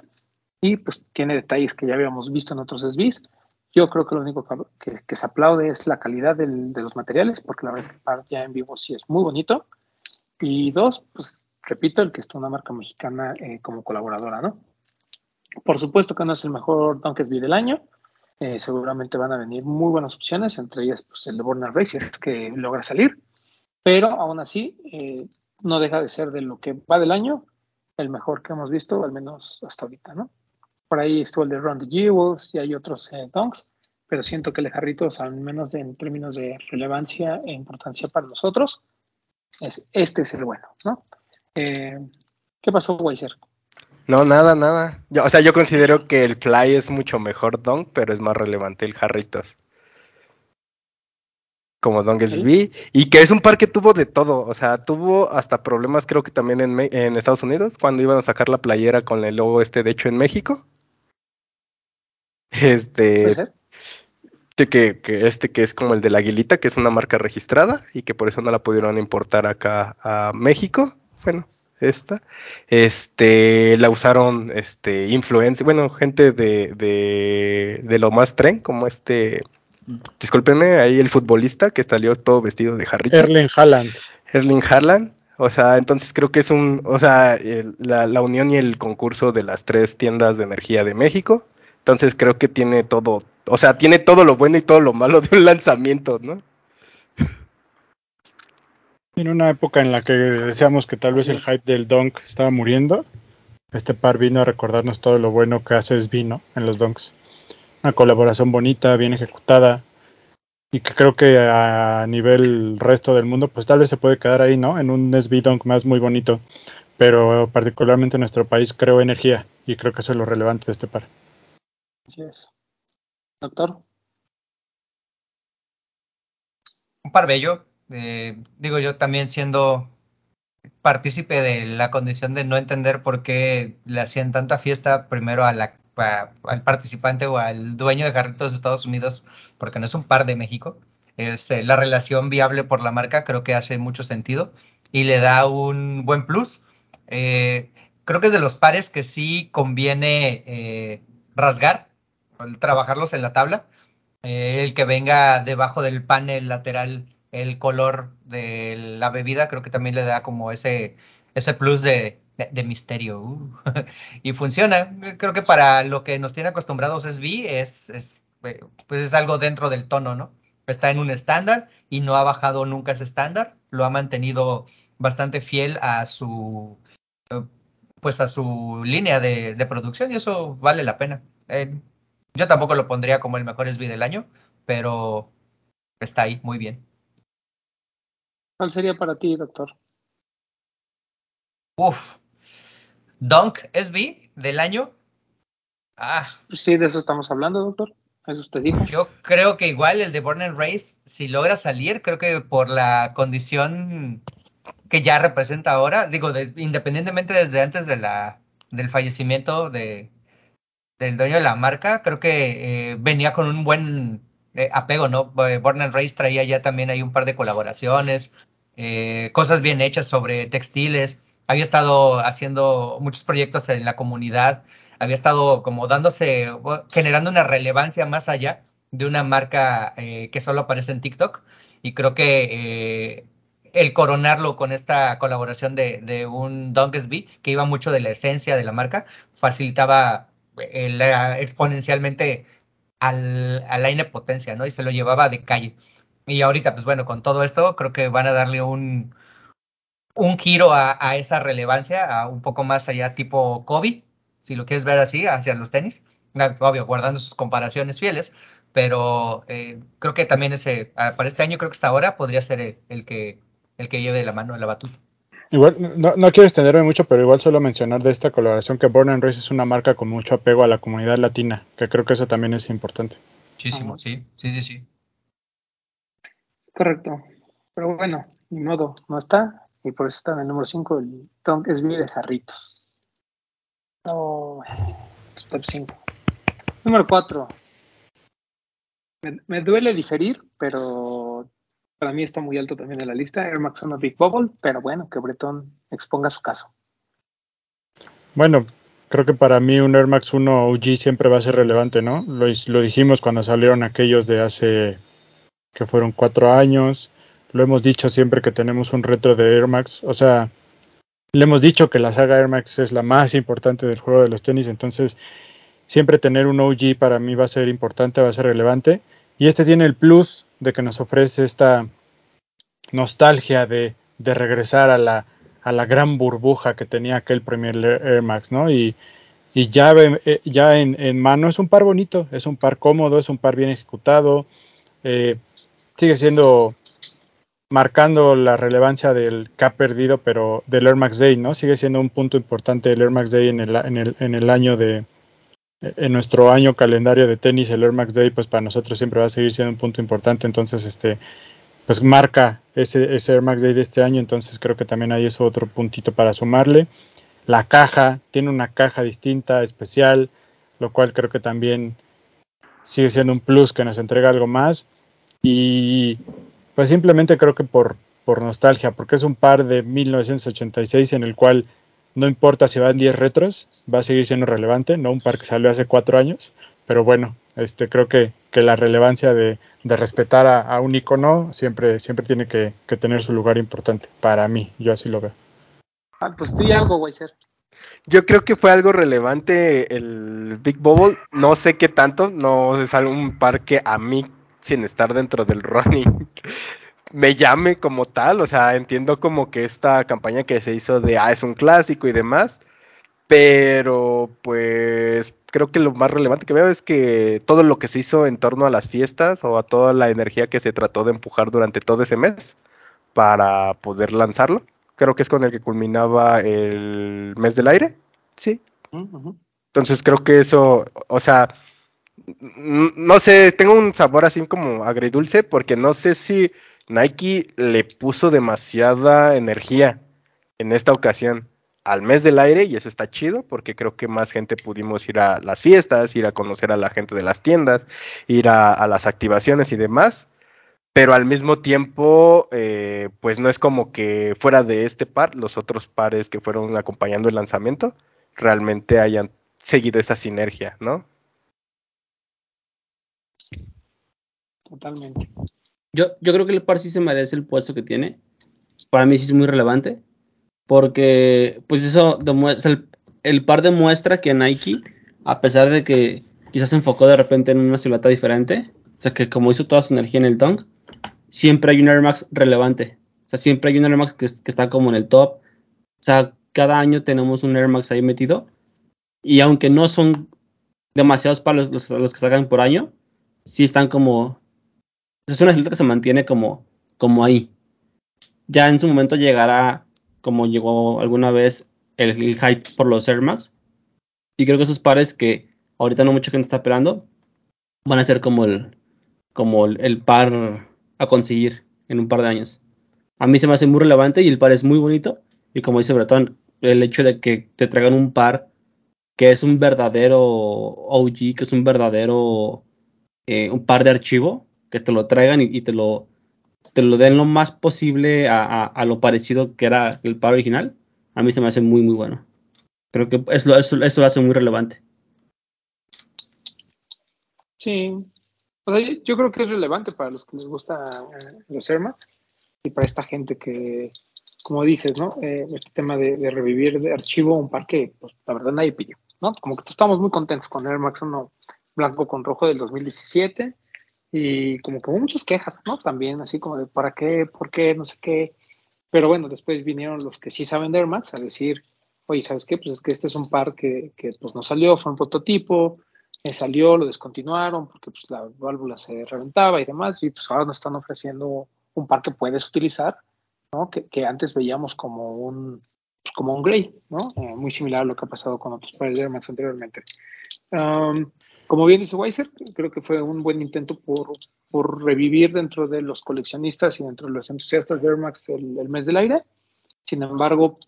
y pues tiene detalles que ya habíamos visto en otros SBs. Yo creo que lo único que, se aplaude es la calidad del, de los materiales, porque la verdad es que ya en vivo sí es muy bonito. Y dos, pues repito, el que está una marca mexicana eh, como colaboradora, ¿no? Por supuesto que no es el mejor Donkey SB del año, eh, seguramente van a venir muy buenas opciones, entre ellas pues, el de Borna Racer, que logra salir, pero aún así eh, no deja de ser de lo que va del año el mejor que hemos visto, al menos hasta ahorita, ¿no? Por ahí estuvo el de Ron the Jewels y hay otros eh, donks, pero siento que el de Jarritos, al menos en términos de relevancia e importancia para nosotros, es, este es el bueno, ¿no? Eh, ¿Qué pasó, Weiser? No, nada, nada. Yo, o sea, yo considero que el Fly es mucho mejor donk, pero es más relevante el Jarritos. Como Donglesby, ¿Sí? y que es un par que tuvo de todo, o sea, tuvo hasta problemas creo que también en, en Estados Unidos, cuando iban a sacar la playera con el logo este de hecho en México. Este, que, que, este que es como el de la Aguilita, que es una marca registrada y que por eso no la pudieron importar acá a México. Bueno, esta, este, la usaron, este, influencia, bueno, gente de, de, de lo más tren, como este, discúlpenme, ahí el futbolista que salió todo vestido de jarrito. Erling Haaland. Erling Haaland, O sea, entonces creo que es un, o sea, el- la, la unión y el concurso de las tres tiendas de energía de México. Entonces creo que tiene todo, o sea, tiene todo lo bueno y todo lo malo de un lanzamiento, ¿no? En una época en la que decíamos que tal vez el hype del Dunk estaba muriendo, este par vino a recordarnos todo lo bueno que hace SB, ¿no? En los Dunks. Una colaboración bonita, bien ejecutada, y que creo que a nivel resto del mundo, pues tal vez se puede quedar ahí, ¿no? En un SB Dunk más muy bonito, pero particularmente en nuestro país creo energía, y creo que eso es lo relevante de este par. Así es. Doctor, Un par bello. eh, digo yo también siendo partícipe de la condición de no entender por qué le hacían tanta fiesta primero a la, al participante o al dueño de Jarritos de Estados Unidos, porque no es un par de México. Es, eh, la relación viable por la marca creo que hace mucho sentido y le da un buen plus. Eh, creo que es de los pares que sí conviene eh, rasgar, trabajarlos en la tabla. Eh, el que venga debajo del panel lateral el color de la bebida, creo que también le da como ese, ese plus de, de, misterio. uh. y funciona. Creo que para lo que nos tiene acostumbrados SB es, es, eh, pues es algo dentro del tono, ¿no? Está en un estándar y no ha bajado nunca ese estándar. Lo ha mantenido bastante fiel a su eh, pues a su línea de, producción y eso vale la pena. Yo tampoco lo pondría como el mejor SB del año, pero está ahí muy bien. ¿cuál sería para ti, doctor? Uf. Dunk SB del año. Ah, sí, de eso estamos hablando, doctor. Eso usted dijo. yo creo que igual el de Born and Race, si logra salir, creo que por la condición que ya representa ahora, digo, de- independientemente desde antes de la, del fallecimiento de, del dueño de la marca, creo que eh, venía con un buen eh, apego, ¿no? Eh, Born and Race traía ya también ahí un par de colaboraciones, cosas bien hechas sobre textiles, había estado haciendo muchos proyectos en la comunidad, había estado como dándose, generando una relevancia más allá de una marca que solo aparece en TikTok. Y creo que el coronarlo con esta colaboración de, de un Dunkesby que iba mucho de la esencia de la marca, facilitaba eh, exponencialmente al, a la potencia, ¿no? Y se lo llevaba de calle. Y ahorita, pues bueno, con todo esto, creo que van a darle un, un giro a, a esa relevancia, a un poco más allá, tipo Kobe, si lo quieres ver así, hacia los tenis. Ah, Obvio, guardando sus comparaciones fieles, pero eh, creo que también ese, ah, para este año, creo que hasta ahora podría ser el, el que, el que lleve de la mano la batuta. Igual, no, no quiero extenderme mucho, pero igual solo mencionar de esta colaboración que Born and Race es una marca con mucho apego a la comunidad latina, que creo que eso también es importante. Muchísimo, Ajá. sí, sí, sí, sí. Correcto. Pero bueno, ni modo, no está. Y por eso está en el número 5 el Dunk SB de Jarritos. Oh, top 5. Número 4. Me, me duele diferir, pero para mí está muy alto también en la lista. Air Max 1 Big Bubble, pero bueno, que Bretón exponga su caso. Bueno, creo que para mí un Air Max 1 OG siempre va a ser relevante, ¿no? Lo, lo dijimos cuando salieron aquellos de hace que fueron cuatro años. Lo hemos dicho siempre que tenemos un retro de Air Max. O sea, le hemos dicho que la saga Air Max es la más importante del juego de los tenis. Entonces, siempre tener un OG para mí va a ser importante, va a ser relevante. Y este tiene el plus de que nos ofrece esta nostalgia de, de regresar a la, a la gran burbuja que tenía aquel primer Air Max, ¿no? Y, y ya, eh, ya en, en mano es un par bonito, es un par cómodo, es un par bien ejecutado. eh, sigue siendo marcando la relevancia del que ha perdido, pero del Air Max Day, ¿no? Sigue siendo un punto importante el Air Max Day en el, en el, en el año de, en nuestro año calendario de tenis, el Air Max Day, pues para nosotros siempre va a seguir siendo un punto importante. Entonces, este, pues marca ese, ese Air Max Day de este año. Entonces, creo que también hay eso otro puntito para sumarle. La caja, tiene una caja distinta, especial, lo cual creo que también sigue siendo un plus que nos entrega algo más. Y pues simplemente creo que por, por nostalgia, porque es un par de 1986 en el cual no importa si van 10 retros, va a seguir siendo relevante, no un par que salió hace 4 años, pero bueno, este creo que que la relevancia de, de respetar a, a, un icono siempre, siempre tiene que, que, tener su lugar importante. Para mí, yo así lo veo. Ah, pues di algo, Weiser. Yo creo que fue algo relevante el Big Bubble. No sé qué tanto, no es un par que a mí, sin estar dentro del running, me llame como tal. O sea, entiendo como que esta campaña que se hizo de, ah, es un clásico y demás. Pero pues creo que lo más relevante que veo es que todo lo que se hizo en torno a las fiestas o a toda la energía que se trató de empujar durante todo ese mes para poder lanzarlo. Creo que es con el que culminaba el mes del aire. Sí. Uh -huh. Entonces creo que eso, o sea, no sé, tengo un sabor así como agridulce porque no sé si Nike le puso demasiada energía en esta ocasión al mes del aire y eso está chido porque creo que más gente pudimos ir a las fiestas, ir a conocer a la gente de las tiendas, ir a, las activaciones y demás. Pero al mismo tiempo, eh, pues no es como que fuera de este par, los otros pares que fueron acompañando el lanzamiento realmente hayan seguido esa sinergia, ¿no? Totalmente. Yo, yo creo que el par sí se merece el puesto que tiene. Para mí sí es muy relevante porque pues eso demuestra, el, el, par demuestra que Nike, a pesar de que quizás se enfocó de repente en una silueta diferente, o sea que como hizo toda su energía en el dunk, siempre hay un Air Max relevante, o sea, siempre hay un Air Max que, que está como en el top, o sea, cada año tenemos un Air Max ahí metido, y aunque no son demasiados para los, los, los que sacan por año, sí están como, es una silueta que se mantiene como, como ahí. Ya en su momento llegará como llegó alguna vez el, el, hype por los Air Max. Y creo que esos pares que ahorita no mucha gente está esperando van a ser como el, como el, el, par a conseguir en un par de años. A mí se me hace muy relevante y el par es muy bonito. Y como dice Bretón, el hecho de que te traigan un par que es un verdadero OG, que es un verdadero eh, un par de archivo, que te lo traigan y, te lo te lo den lo más posible a, lo parecido que era el par original, a mí se me hace muy, muy bueno. Creo que eso, eso, lo hace muy relevante. Sí, o sea, yo creo que es relevante para los que les gusta eh, los Air Max y para esta gente que, como dices, ¿no? Eh, este tema de, revivir de archivo un par que, pues, la verdad, nadie pidió, ¿no? Como que estamos muy contentos con Air Max 1 blanco con rojo del 2017 y como que hubo muchas quejas, ¿no? También así como de ¿para qué? ¿Por qué? No sé qué. Pero bueno, después vinieron los que sí saben de Air Max a decir, oye, ¿sabes qué? Pues es que este es un par que, que pues no salió, fue un prototipo, eh, salió, lo descontinuaron porque pues la válvula se reventaba y demás, y pues ahora nos están ofreciendo un par que puedes utilizar, ¿no? Que, que antes veíamos como un, como un Grey, ¿no? Eh, muy similar a lo que ha pasado con otros pares de Air anteriormente. Um, como bien dice Weiser, creo que fue un buen intento por, por, revivir dentro de los coleccionistas y dentro de los entusiastas de Air Max el, el, mes del aire. Sin embargo,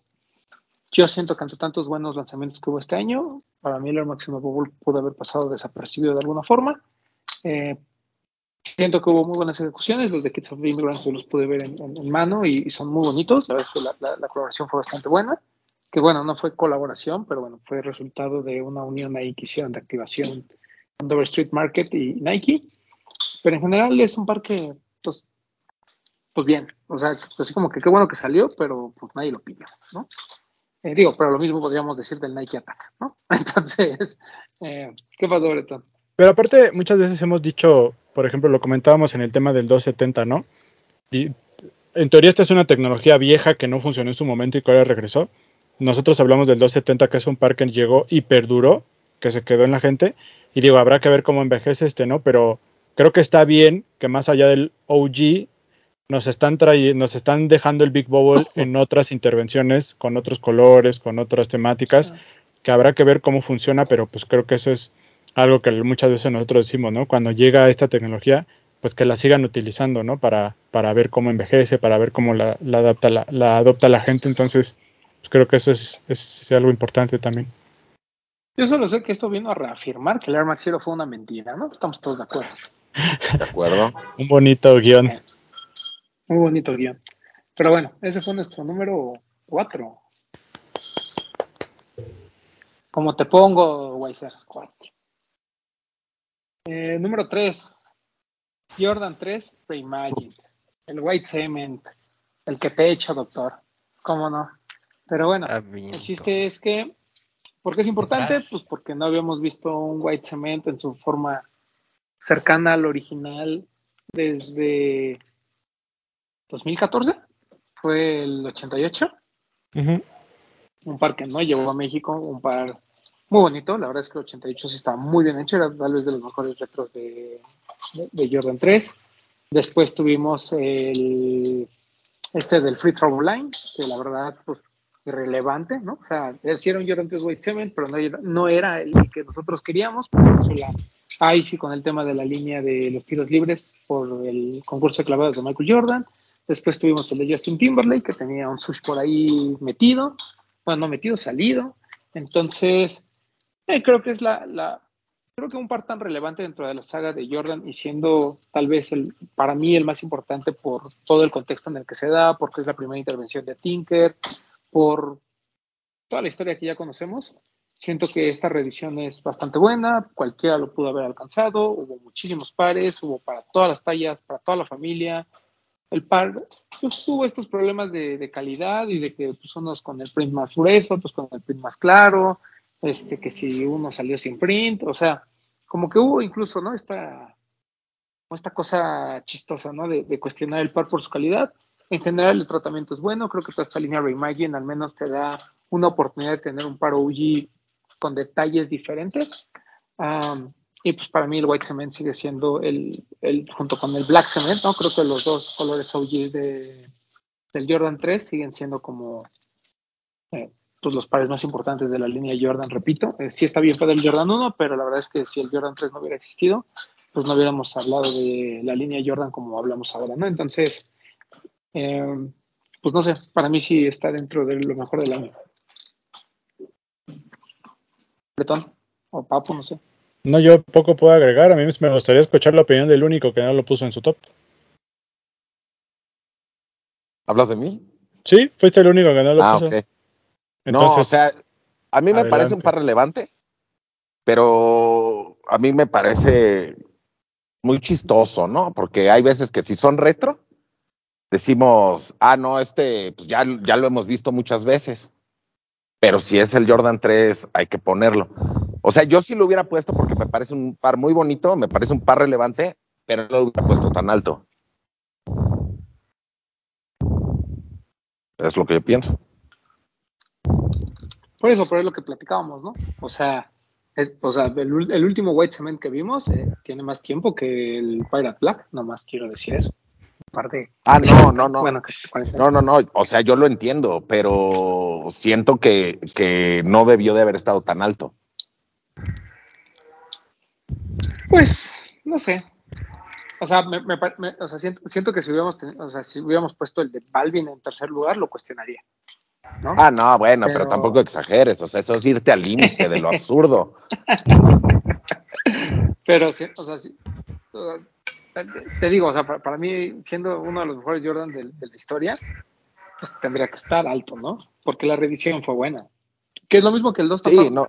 yo siento que ante tantos buenos lanzamientos que hubo este año, para mí el Air Max Bubble pudo haber pasado desapercibido de alguna forma. Eh, siento que hubo muy buenas ejecuciones, los de Kids of the Immigrants los pude ver en, en, en mano y, y, son muy bonitos, la verdad es que la, la, la colaboración fue bastante buena que bueno, no fue colaboración, pero bueno, fue resultado de una unión ahí que hicieron de activación Dover Street Market y Nike. Pero en general es un parque, pues, pues bien. O sea, pues así como que qué bueno que salió, pero pues nadie lo pidió, ¿no? Eh, digo, pero lo mismo podríamos decir del Nike Attack, ¿no? Entonces, eh, ¿qué pasó, Breton? Pero aparte, muchas veces hemos dicho, por ejemplo, lo comentábamos en el tema del 270, ¿no? Y en teoría esta es una tecnología vieja que no funcionó en su momento y que ahora regresó. Nosotros hablamos del 270, que es un par que llegó y perduró, que se quedó en la gente, y digo, habrá que ver cómo envejece este, ¿no? Pero creo que está bien que más allá del OG nos están nos están dejando el Big Bubble en otras intervenciones, con otros colores, con otras temáticas, que habrá que ver cómo funciona, pero pues creo que eso es algo que muchas veces nosotros decimos, ¿no? Cuando llega esta tecnología, pues que la sigan utilizando, ¿no? Para, para ver cómo envejece, para ver cómo la, la adapta la, la, adopta la gente. Entonces, pues creo que eso es, es, es algo importante también. Yo solo sé que esto vino a reafirmar que el Air Max Zero fue una mentira, ¿no? Estamos todos de acuerdo. De acuerdo. Un bonito guion. Muy bonito guion. Pero bueno, ese fue nuestro número 4. ¿Cómo te pongo, Weiser? 4. Eh, número 3. Jordan 3 Reimagined. El White Cement. El que te echa, doctor. ¿Cómo no? Pero bueno, Amigo. el chiste es que, ¿por qué es importante? Pues porque no habíamos visto un White Cement en su forma cercana al original desde 2014. Fue el 88 Ujú. un par que no llegó a México, un par muy bonito, la verdad es que el 88 sí estaba muy bien hecho, era tal vez de los mejores retros de, de- de Jordan 3. Después tuvimos el este del Free Throw Line, que la verdad, pues irrelevante, ¿no? O sea, sí era un 3 White pero no era, no era el que nosotros queríamos, ahí sí con el tema de la línea de los tiros libres por el concurso de clavados de Michael Jordan. Después tuvimos el de Justin Timberlake, que tenía un sush por ahí metido, bueno, no metido, salido. Entonces, eh, creo que es la, la- creo que un par tan relevante dentro de la saga de Jordan y siendo tal vez el, para mí el más importante por todo el contexto en el que se da, porque es la primera intervención de Tinker, por toda la historia que ya conocemos. Siento que esta reedición es bastante buena, cualquiera lo pudo haber alcanzado, hubo muchísimos pares, hubo para todas las tallas, para toda la familia. El par pues, tuvo estos problemas de, de calidad y de que pues, unos con el print más grueso, otros con el print más claro, este, que si uno salió sin print, o sea, como que hubo incluso, ¿no? Esta, esta cosa chistosa, ¿no? De, de cuestionar el par por su calidad. En general el tratamiento es bueno, creo que toda esta línea Reimagine al menos te da una oportunidad de tener un par OG con detalles diferentes. Um, y pues para mí el White Cement sigue siendo el, el, junto con el Black Cement, ¿no? Creo que los dos colores OG de, del Jordan 3 siguen siendo como eh, pues los pares más importantes de la línea Jordan, repito. Eh, sí está bien para el Jordan 1, pero la verdad es que si el Jordan 3 no hubiera existido, pues no hubiéramos hablado de la línea Jordan como hablamos ahora, ¿no? Entonces, eh, pues no sé, para mí sí está dentro de lo mejor del año. Bretón o Papo, no sé. No, yo poco puedo agregar. A mí me gustaría escuchar la opinión del único que no lo puso en su top. ¿Hablas de mí? Sí, fuiste el único que no lo ah, puso. ok. Entonces, no, o sea, a mí me adelante. parece un par relevante, pero a mí me parece muy chistoso, ¿no? Porque hay veces que si son retro, decimos, ah, no, este, pues ya, ya lo hemos visto muchas veces. Pero si es el Jordan 3, hay que ponerlo. O sea, yo sí lo hubiera puesto porque me parece un par muy bonito, me parece un par relevante, pero no lo hubiera puesto tan alto. Es lo que yo pienso. Por eso, por eso lo que platicábamos, ¿no? O sea, es- o sea el, el último White Cement que vimos eh, tiene más tiempo que el Pirate Black, nomás quiero decir eso. Par de. Ah, no, no, no. Bueno, que 40. No, no, no, o sea, yo lo entiendo, pero siento que, que no debió de haber estado tan alto. Pues, no sé. O sea, me, me o sea siento, siento que si hubiéramos, teni- o sea, si hubiéramos puesto el de Balvin en tercer lugar, lo cuestionaría. ¿no? Ah, no, bueno, pero, Pero- tampoco exageres, o sea, eso es irte al límite de lo absurdo. Pero, o sea, sí, o sea, te, digo, o sea, para, para mí, siendo uno de los mejores Jordan de, de la historia, pues tendría que estar alto, ¿no? Porque la reedición fue buena. Que es lo mismo que el 2 Sí, no,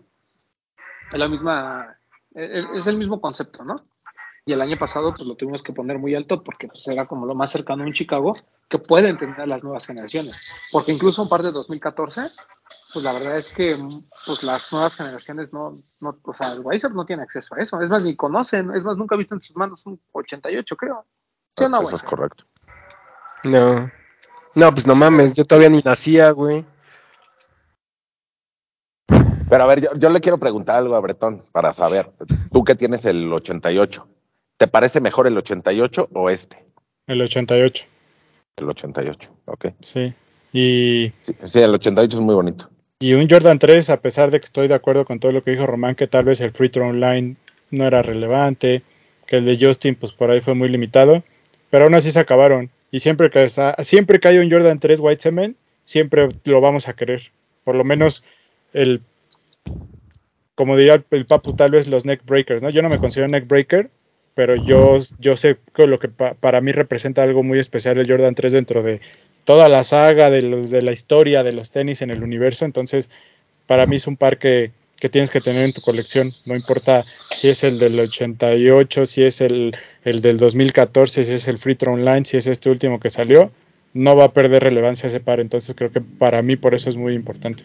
Es la misma, es, es el mismo concepto, ¿no? Y el año pasado, pues lo tuvimos que poner muy alto porque pues, era como lo más cercano a un Chicago que puede entender las nuevas generaciones. Porque incluso un par de 2014, pues la verdad es que pues las nuevas generaciones no, no o sea, el Weiser no tiene acceso a eso. Es más, ni conocen, es más, nunca ha visto en sus manos un 88, creo. ¿Sí o no, eso es Weiser? correcto. No. No, pues no mames, yo todavía ni nacía, güey. Pero a ver, yo, yo le quiero preguntar algo a Bretón para saber, tú que tienes el 88, ¿te parece mejor el 88 o este? el 88, El 88, ok. sí. Y, Sí, sí, el 88 es muy bonito. Y un Jordan 3, a pesar de que estoy de acuerdo con todo lo que dijo Román, que tal vez el free throw line no era relevante, que el de Justin, pues por ahí fue muy limitado, pero aún así se acabaron. Y siempre que, siempre que hay un Jordan 3 White Cement, siempre lo vamos a querer. Por lo menos el, como diría el, el Papu, tal vez los neck breakers, ¿no? Yo no me considero neck breaker, pero yo, yo sé que lo que pa- para mí representa algo muy especial el Jordan 3 dentro de toda la saga de, de la historia de los tenis en el universo. Entonces, para mí es un par que, que tienes que tener en tu colección. No importa si es el del 88, si es el, el del 2014, si es el Free Throw Online, si es este último que salió, no va a perder relevancia ese par. Entonces creo que para mí por eso es muy importante.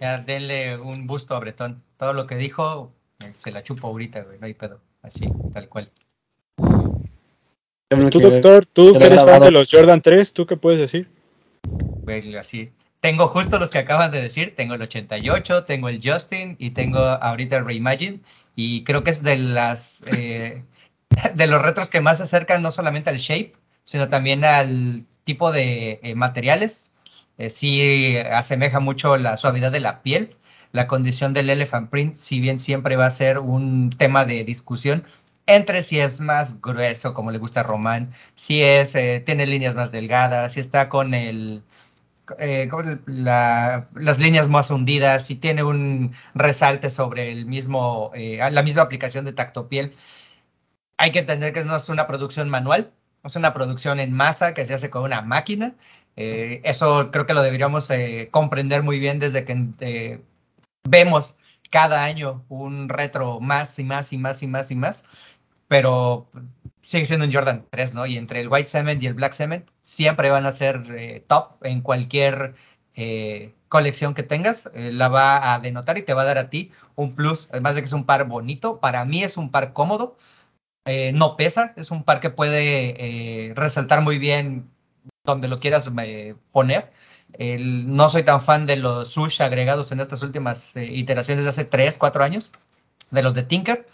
Ya, denle un busto a Bretón. Todo lo que dijo, eh, se la chupo ahorita, güey, no hay pedo. Así, tal cual. Bueno Tú, doctor, tú que eres fan de los Jordan 3, ¿tú qué puedes decir? Güey, así. Tengo justo los que acaban de decir. Tengo el 88, tengo el Justin y tengo ahorita el Reimagine. Y creo que es de las eh, de los retros que más se acercan no solamente al shape, sino también al tipo de eh, materiales. Eh, sí asemeja mucho la suavidad de la piel. La condición del elephant print, si bien siempre va a ser un tema de discusión entre si es más grueso, como le gusta a Román, si es, eh, tiene líneas más delgadas, si está con el, eh, la- las líneas más hundidas, si tiene un resalte sobre el mismo, eh, la misma aplicación de tactopiel. Hay que entender que no es una producción manual, es una producción en masa que se hace con una máquina. Eh, eso creo que lo deberíamos eh, comprender muy bien desde que eh, vemos cada año un retro más y más y más y más y más, pero sigue siendo un Jordan 3, ¿no? Y entre el White Cement y el Black Cement siempre van a ser eh, top en cualquier eh, colección que tengas, eh, la va a denotar y te va a dar a ti un plus, además de que es un par bonito, para mí es un par cómodo, eh, no pesa, es un par que puede eh, resaltar muy bien donde lo quieras poner. No soy tan fan de los sush agregados en estas últimas iteraciones de hace 3, 4 años, de los de Tinker,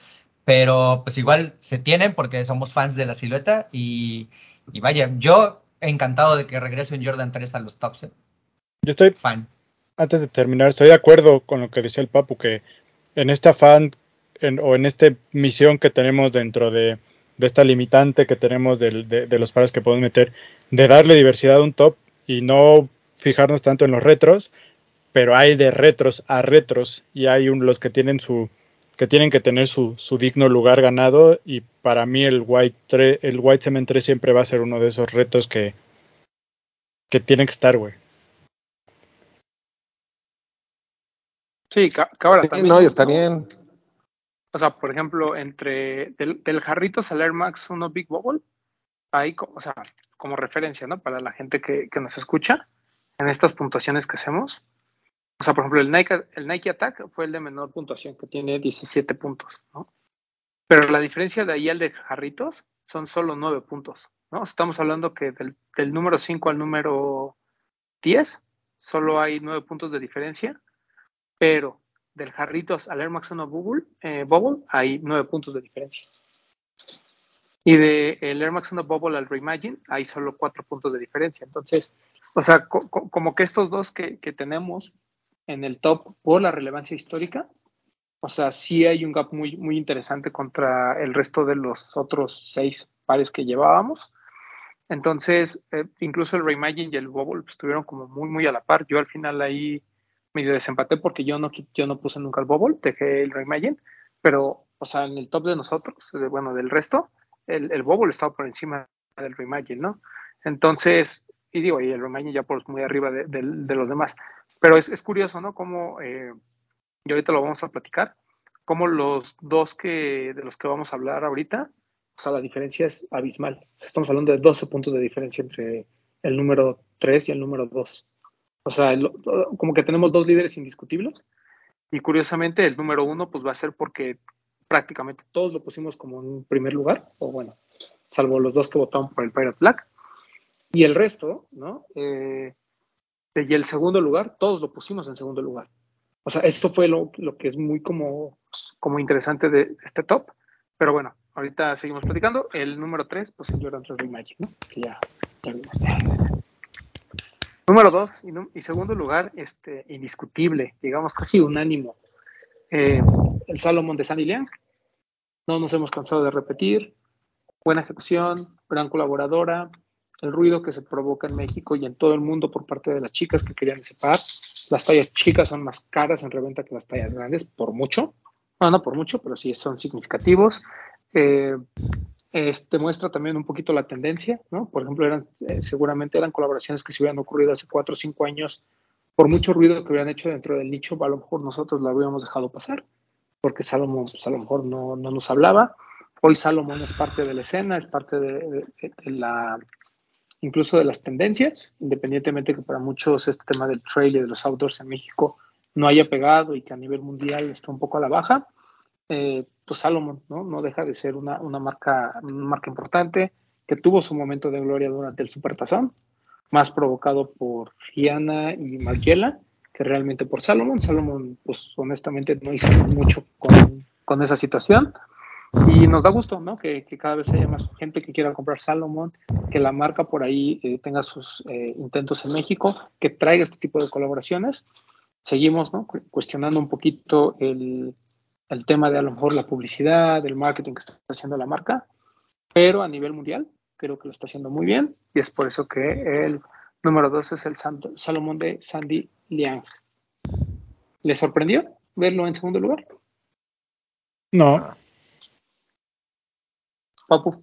pero pues igual se tienen porque somos fans de la silueta y, y vaya, yo encantado de que regrese un Jordan 3 a los tops, eh, Yo estoy fan. antes de terminar, estoy de acuerdo con lo que decía el Papu, que en este afán en- o en esta misión que tenemos dentro de, de esta limitante que tenemos de, de los pares que podemos meter, de darle diversidad a un top y no fijarnos tanto en los retros, pero hay de retros a retros y hay un- los que tienen su que tienen que tener su, su digno lugar ganado y para mí el White 3, el White Cement 3 siempre va a ser uno de esos retos que que tienen que estar, güey. Sí, ca- que ahora Sí, también. no, está bien. O sea, por ejemplo, entre del, al Air Max 1 Big Bubble, hay, co- o sea, como referencia, ¿no? Para la gente que, que nos escucha, en estas puntuaciones que hacemos. O sea, por ejemplo, el Nike, Attack fue el de menor puntuación, que tiene 17 puntos, ¿no? Pero la diferencia de ahí al de Jarritos son solo 9 puntos, ¿no? Estamos hablando que del, del número 5 al número 10 solo hay 9 puntos de diferencia, pero del Jarritos al Air Max 1 Bubble, eh, Bubble hay 9 puntos de diferencia. Y de el Air Max 1 Bubble al Reimagine hay solo 4 puntos de diferencia. Entonces, o sea, co- co- como que estos dos que tenemos en el top por la relevancia histórica, o sea, sí hay un gap muy, muy interesante contra el resto de los otros seis pares que llevábamos. Entonces, eh, incluso el Reimagine y el Bubble pues, estuvieron como muy, muy a la par. Yo al final ahí medio desempaté porque yo no, yo no puse nunca el Bubble, dejé el Reimagine, pero, o sea, en el top de nosotros, de- bueno, del resto, el, el Bubble estaba por encima del Reimagine, ¿no? Entonces, y digo, y el Reimagine ya por muy arriba de, de- de los demás. Pero es, es curioso, ¿no? Como, eh, y ahorita lo vamos a platicar, como los dos que, de los que vamos a hablar ahorita, o sea, la diferencia es abismal. O sea, estamos hablando de 12 puntos de diferencia entre el número 3 y el número 2. O sea, el- como que tenemos dos líderes indiscutibles. Y curiosamente, el número uno, pues va a ser porque prácticamente todos lo pusimos como en primer lugar, o bueno, salvo los dos que votaron por el Pirate Black. Y el resto, ¿no? Eh, y el segundo lugar, todos lo pusimos en segundo lugar. O sea, esto fue lo, lo que es muy como, como interesante de este top. Pero bueno, ahorita seguimos platicando. El número 3, pues el Jordan 3 Reimagine, ¿no? Que ya. Número 2 y, segundo lugar, este, indiscutible, digamos casi unánimo. Eh, el Salomon de Sandy Liang. No nos hemos cansado de repetir. Buena ejecución, gran colaboradora, el ruido que se provoca en México y en todo el mundo por parte de las chicas que querían ese par. Las tallas chicas son más caras en reventa que las tallas grandes, por mucho. No, no por mucho, pero sí son significativos. Eh, este muestra también un poquito la tendencia, ¿no? Por ejemplo, eran, eh, seguramente eran colaboraciones que se hubieran ocurrido hace cuatro o cinco años por mucho ruido que hubieran hecho dentro del nicho, a lo mejor nosotros lo habíamos dejado pasar, porque Salomón pues, a lo mejor no, no nos hablaba. Hoy Salomón es parte de la escena, es parte de- de la, incluso de las tendencias, independientemente que para muchos este tema del trail y de los outdoors en México no haya pegado y que a nivel mundial está un poco a la baja. Eh, pues Salomón ¿no? no deja de ser una, marca, una marca importante que tuvo su momento de gloria durante el Supertazón, más provocado por Rihanna y Margiela que realmente por Salomón. Salomón, pues honestamente no hizo mucho con esa situación. Y nos da gusto, ¿no? Que, cada vez haya más gente que quiera comprar Salomón, que la marca por ahí eh, tenga sus eh, intentos en México, que traiga este tipo de colaboraciones. Seguimos, ¿no? Cu cuestionando un poquito el, el tema de a lo mejor la publicidad, el marketing que está haciendo la marca, pero a nivel mundial creo que lo está haciendo muy bien y es por eso que el número dos es el Salomón de Sandy Liang. ¿Le sorprendió verlo en segundo lugar? No. Papu.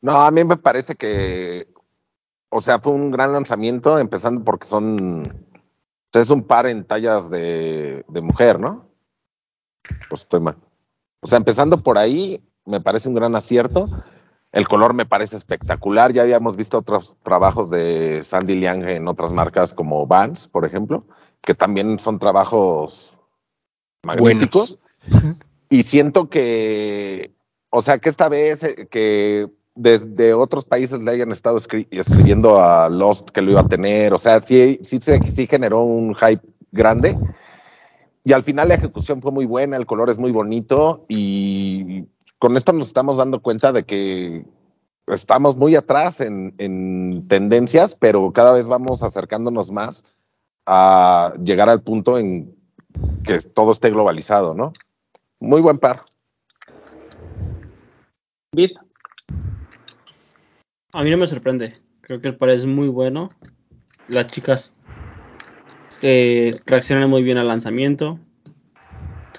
No, a mí me parece que, o sea, fue un gran lanzamiento, empezando porque son, es un par en tallas de, de mujer, ¿no? Pues estoy mal. O sea, empezando por ahí, me parece un gran acierto. El color me parece espectacular. Ya habíamos visto otros trabajos de Sandy Liang en otras marcas como Vans, por ejemplo, que también son trabajos magníficos. Buenos. Y siento que, o sea, que esta vez eh, que desde otros países le hayan estado escri escribiendo a Lost que lo iba a tener, o sea, sí, sí, sí generó un hype grande. Y al final la ejecución fue muy buena, el color es muy bonito y con esto nos estamos dando cuenta de que estamos muy atrás en, en, tendencias, pero cada vez vamos acercándonos más a llegar al punto en que todo esté globalizado, ¿no? Muy buen par. A mí no me sorprende. Creo que el par es muy bueno. Las chicas eh, reaccionan muy bien al lanzamiento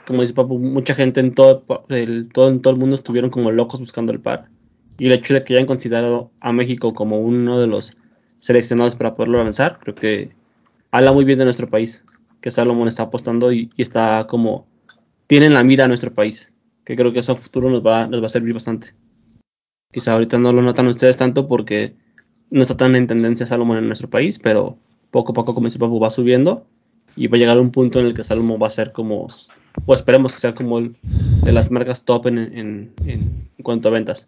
como dice Papu, mucha gente en todo el, todo, en todo el mundo estuvieron como locos buscando el par. Y el hecho de que hayan considerado a México como uno de los seleccionados para poderlo lanzar, creo que habla muy bien de nuestro país. Que Salomón está apostando y, y está como. Tienen la mira a nuestro país. Que creo que eso a futuro nos va, nos va a servir bastante. Quizá ahorita no lo notan ustedes tanto porque no está tan en tendencia Salomón en nuestro país, pero poco a poco, como dice Papu, va subiendo. Y va a llegar un punto en el que Salomón va a ser como o esperemos que sea como el, de las marcas top en, en, cuanto a ventas.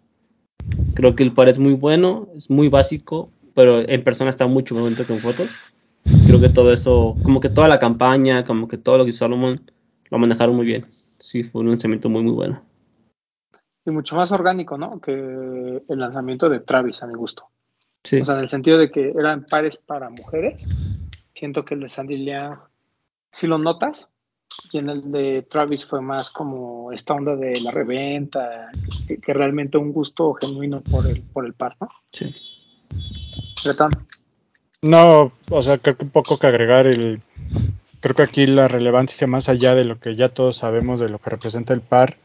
Creo que el par es muy bueno, es muy básico, pero en persona está mucho más bonito que en fotos. Creo que todo eso, como que toda la campaña, como que todo lo que hizo Salomon, lo manejaron muy bien. Sí, fue un lanzamiento muy, muy bueno. Y mucho más orgánico, ¿no? Que el lanzamiento de Travis, a mi gusto. Sí. O sea, en el sentido de que eran pares para mujeres. Siento que el de Sandy Liang, si lo notas, y en el de Travis fue más como esta onda de la reventa, que, que realmente un gusto genuino por el, por el par, ¿no? Sí. Bretón. No, o sea, creo que un poco que agregar el. Creo que aquí la relevancia, más allá de lo que ya todos sabemos de lo que representa el par,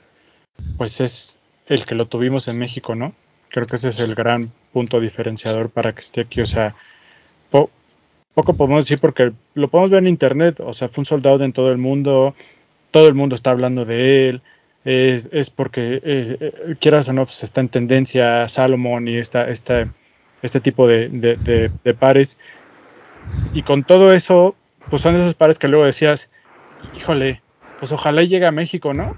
pues es el que lo tuvimos en México, ¿no? Creo que ese es el gran punto diferenciador para que esté aquí. O sea, po poco podemos decir porque lo podemos ver en internet, o sea, fue un soldado en todo el mundo, todo el mundo está hablando de él, es, es porque eh, quieras o no, pues está en tendencia Salomón y esta, esta, este tipo de, de, de, de, pares. Y con todo eso, pues son esos pares que luego decías, híjole, pues ojalá llegue a México, ¿no?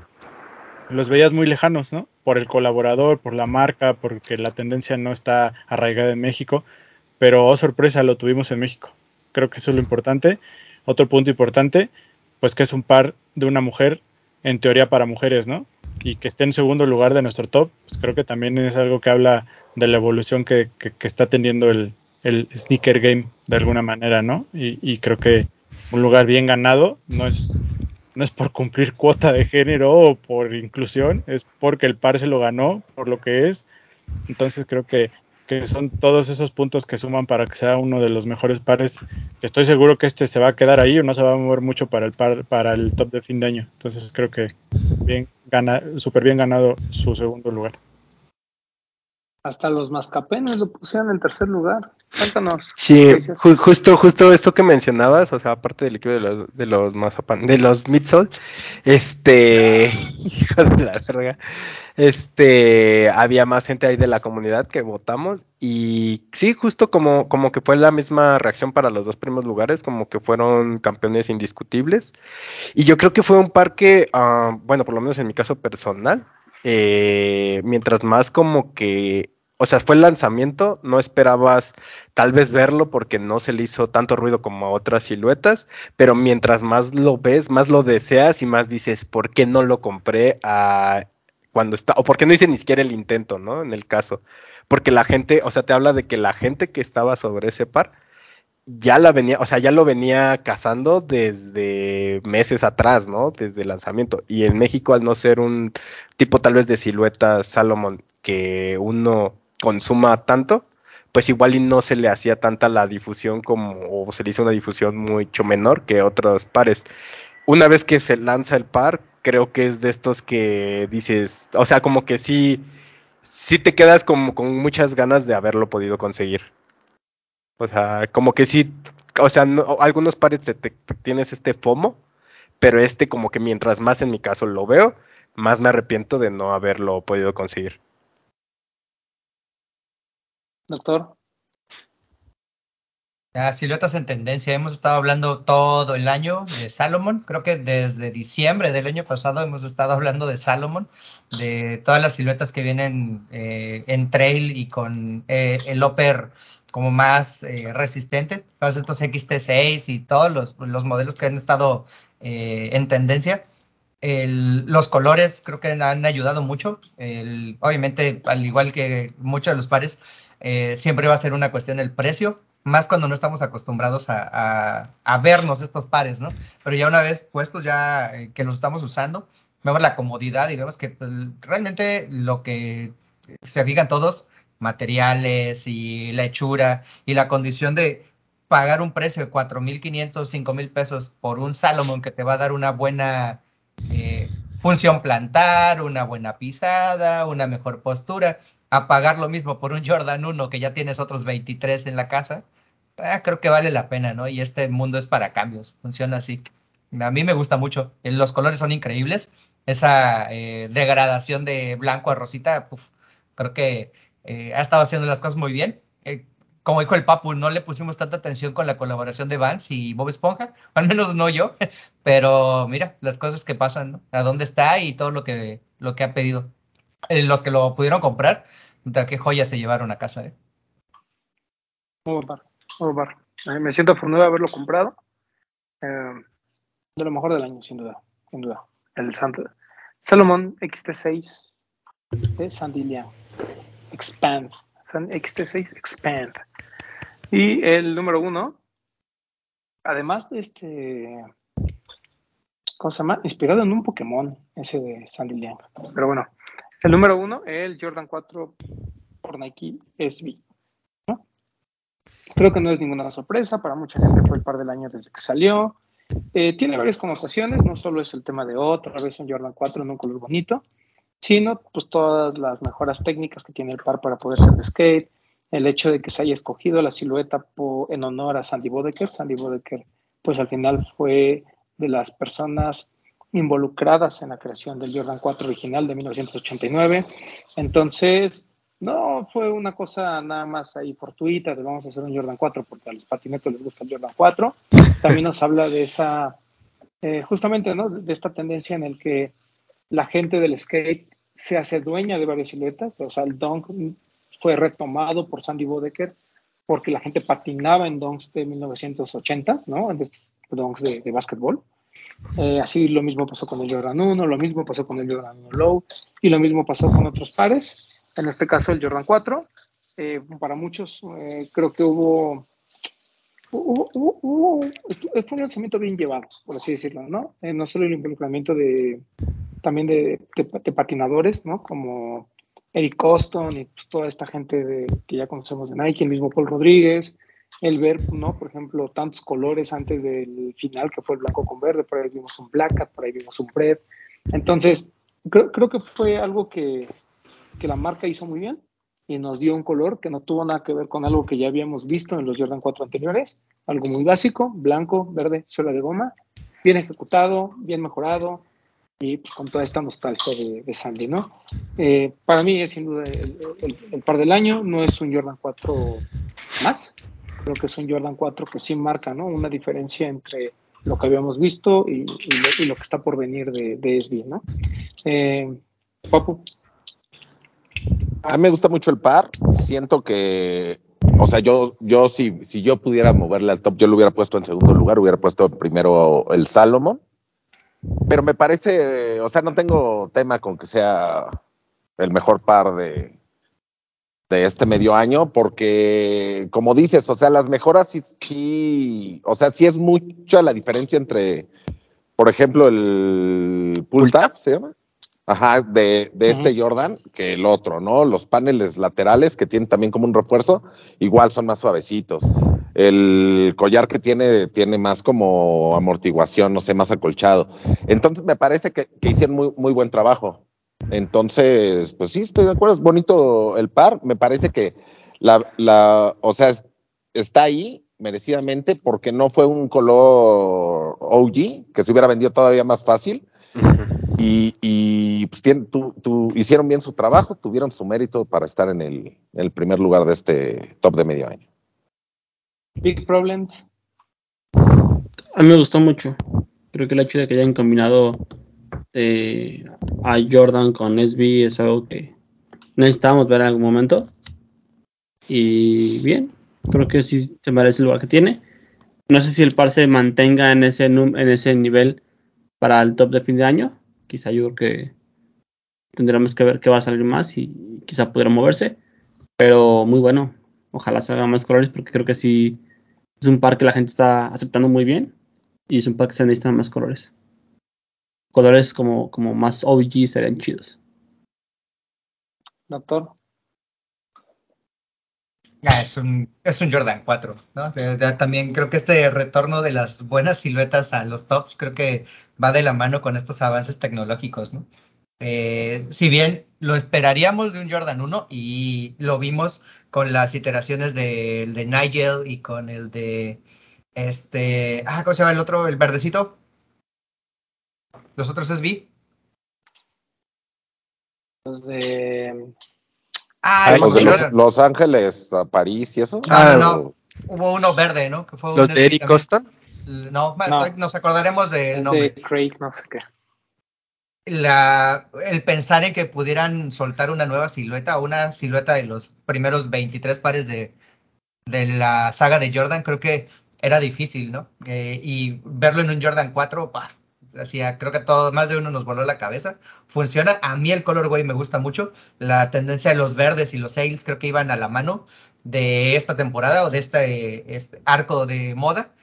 Los veías muy lejanos, ¿no? Por el colaborador, por la marca, porque la tendencia no está arraigada en México, pero oh sorpresa, lo tuvimos en México creo que eso es lo importante. Otro punto importante, pues que es un par de una mujer, en teoría para mujeres, ¿no? Y que esté en segundo lugar de nuestro top, pues creo que también es algo que habla de la evolución que, está teniendo el, sneaker game de alguna manera, ¿no? Y, creo que un lugar bien ganado no es, no es por cumplir cuota de género o por inclusión, es porque el par se lo ganó por lo que es. Entonces creo que que son todos esos puntos que suman para que sea uno de los mejores pares. Estoy seguro que este se va a quedar ahí o no se va a mover mucho para el par, para el top de fin de año. Entonces creo que bien gana, súper bien ganado su segundo lugar. Hasta los mascapenes lo pusieron en tercer lugar. Cuéntanos. Sí, justo, justo esto que mencionabas, o sea, aparte del equipo de los, de los mazapan, de los midsol, este, hijo de la verga, este, había más gente ahí de la comunidad que votamos y sí, justo como, como que fue la misma reacción para los dos primeros lugares, como que fueron campeones indiscutibles y yo creo que fue un parque, ah, bueno, por lo menos en mi caso personal, eh, mientras más como que, o sea, fue el lanzamiento, no esperabas tal vez verlo porque no se le hizo tanto ruido como a otras siluetas, pero mientras más lo ves, más lo deseas y más dices, ¿por qué no lo compré cuando está, o por qué no hice ni siquiera el intento, ¿no? En el caso, porque la gente, o sea, te habla de que la gente que estaba sobre ese par ya la venía, o sea, ya lo venía cazando desde meses atrás, ¿no? Desde el lanzamiento. Y en México, al no ser un tipo tal vez de silueta Salomon que uno consuma tanto, pues igual y no se le hacía tanta la difusión como, o se le hizo una difusión mucho menor que otros pares. Una vez que se lanza el par, creo que es de estos que dices, o sea, como que sí, sí te quedas como con muchas ganas de haberlo podido conseguir. O sea, como que sí, o sea, no- algunos pares te, te- tienes este FOMO, pero este como que mientras más en mi caso lo veo, más me arrepiento de no haberlo podido conseguir. Doctor. Ya, siluetas en tendencia. Hemos estado hablando todo el año de Salomon. Creo que desde diciembre del año pasado hemos estado hablando de Salomon, de todas las siluetas que vienen eh, en trail y con eh, el upper como más eh, resistente. Todos estos XT6 y todos los, los modelos que han estado eh, en tendencia. El- los colores creo que han ayudado mucho. El- obviamente, al igual que muchos de los pares, eh, siempre va a ser una cuestión el precio, más cuando no estamos acostumbrados a, a- a vernos estos pares, ¿no? Pero ya una vez puestos, ya eh, que los estamos usando, vemos la comodidad y vemos que pues, realmente lo que se fijan todos, materiales y la hechura y la condición de pagar un precio de 4.500, 5.000 pesos por un Salomon que te va a dar una buena eh, función plantar, una buena pisada, una mejor postura, a pagar lo mismo por un Jordan 1 que ya tienes otros 23 en la casa, ah, creo que vale la pena, ¿no? Y este mundo es para cambios, funciona así. A mí me gusta mucho, eh, los colores son increíbles, esa eh, degradación de blanco a rosita, puf, creo que eh, ha estado haciendo las cosas muy bien. Eh, como dijo el Papu, no le pusimos tanta atención con la colaboración de Vance y Bob Esponja, al menos no yo, pero mira, las cosas que pasan, ¿no? A dónde está y todo lo que, lo que ha pedido. Eh, los que lo pudieron comprar, qué joyas se llevaron a casa, ¿eh? Muy buen par. Eh, me siento afortunado de haberlo comprado. De lo mejor del año, sin duda. Sin duda. El Santo, Salomon XT6 de Sandilia. Expand. San- XT6 Expand. Y el número uno, además de este, ¿cómo se llama? Inspirado en un Pokémon, ese de Sandy Liang. Pero bueno, el número uno, el Jordan 4 por Nike SB. ¿no? Creo que no es ninguna sorpresa, para mucha gente fue el par del año desde que salió. Eh, tiene varias connotaciones, no solo es el tema de otra vez un Jordan 4 en un color bonito, sino pues todas las mejoras técnicas que tiene el par para poder ser de skate, el hecho de que se haya escogido la silueta en honor a Sandy Bodecker. Sandy Bodecker, pues al final fue de las personas involucradas en la creación del Jordan 4 original de 1989. Entonces, no fue una cosa nada más ahí fortuita de vamos a hacer un Jordan 4 porque a los patinetos les gusta el Jordan 4. También nos habla de esa, eh, justamente, ¿no? De esta tendencia en el que la gente del skate se hace dueña de varias siluetas. O sea, el dunk fue retomado por Sandy Bodecker porque la gente patinaba en donks de 1980, ¿no? En donks de, de básquetbol. Eh, así lo mismo pasó con el Jordan 1, lo mismo pasó con el Jordan 1 Low y lo mismo pasó con otros pares. En este caso el Jordan 4. Eh, para muchos eh, creo que hubo, hubo, hubo- hubo- fue un lanzamiento bien llevado, por así decirlo, ¿no? Eh, no solo el involucramiento de también de, de- patinadores, ¿no? Como Eric Coston y pues, toda esta gente de- que ya conocemos de Nike, el mismo Paul Rodríguez, el ver, ¿no? Por ejemplo, tantos colores antes del final, que fue el blanco con verde, por ahí vimos un Black por ahí vimos un Pred. Entonces, creo, creo que fue algo que, que la marca hizo muy bien. y nos dio un color que no tuvo nada que ver con algo que ya habíamos visto en los Jordan 4 anteriores, algo muy básico, blanco, verde, suela de goma, bien ejecutado, bien mejorado y pues, con toda esta nostalgia de, de Sandy, ¿no? Eh, para mí es sin duda el, el- par del año, no es un Jordan 4 más, creo que es un Jordan 4 que sí marca, ¿no? Una diferencia entre lo que habíamos visto y, y lo, y lo que está por venir de, de SB, ¿no? Eh, Papu, A mí me gusta mucho el par. Siento que, o sea, yo, yo si, si yo pudiera moverle al top, yo lo hubiera puesto en segundo lugar, hubiera puesto primero el Salomon. Pero me parece, o sea, no tengo tema con que sea el mejor par de, de este medio año, porque como dices, o sea, las mejoras sí, sí, o sea, sí es mucha la diferencia entre, por ejemplo, el pull tab, ¿se llama? Ajá, de, de este Jordan que el otro, ¿no? Los paneles laterales que tienen también como un refuerzo, igual son más suavecitos. El collar que tiene, tiene más como amortiguación, no sé, más acolchado. Entonces me parece que, que hicieron muy, muy buen trabajo. Entonces, pues sí, estoy de acuerdo, es bonito el par. Me parece que la, la o sea, es- está ahí merecidamente porque no fue un color OG, que se hubiera vendido todavía más fácil y, y, pues tien- tu- tu- hicieron bien su trabajo, tuvieron su mérito para estar en el, en el primer lugar de este top de medio año. Big Problems, A mí me gustó mucho. Creo que el hecho de que hayan combinado eh, a Jordan con SB es algo que necesitábamos ver en algún momento. Y bien, creo que sí se merece el lugar que tiene. No sé si el par se mantenga en ese, num- en ese nivel para el top de fin de año. Quizá yo creo que tendremos que ver qué va a salir más y quizá pudiera moverse. Pero muy bueno. Ojalá salgan más colores porque creo que sí es un par que la gente está aceptando muy bien y es un par que se necesitan más colores. Colores como, como más OG serían chidos. doctor. Ya, es un, es un Jordan 4, ¿no? También creo que este retorno de las buenas siluetas a los tops creo que va de la mano con estos avances tecnológicos, ¿no? Eh, si bien lo esperaríamos de un Jordan 1 y lo vimos con las iteraciones del de Nigel y con el de este, ah, ¿cómo se llama el otro? El verdecito. Los otros SB. Los de Ah, los de los, funcionaron. Los Ángeles a París y eso. No, no, Ah, no. Hubo uno verde, ¿no? Que fue Los de Eric también. Coston. No, No. nos acordaremos del nombre. de Craig, no sé qué. la, el pensar en que pudieran soltar una nueva silueta, una silueta de los primeros 23 pares de, de la saga de Jordan, creo que era difícil, ¿no? Eh, y verlo en un Jordan 4, ¡pah! Hacía, creo que todo, más de uno nos voló la cabeza. Funciona. A mí el colorway me gusta mucho. La tendencia de los verdes y los sales creo que iban a la mano de esta temporada o de este, este arco de moda.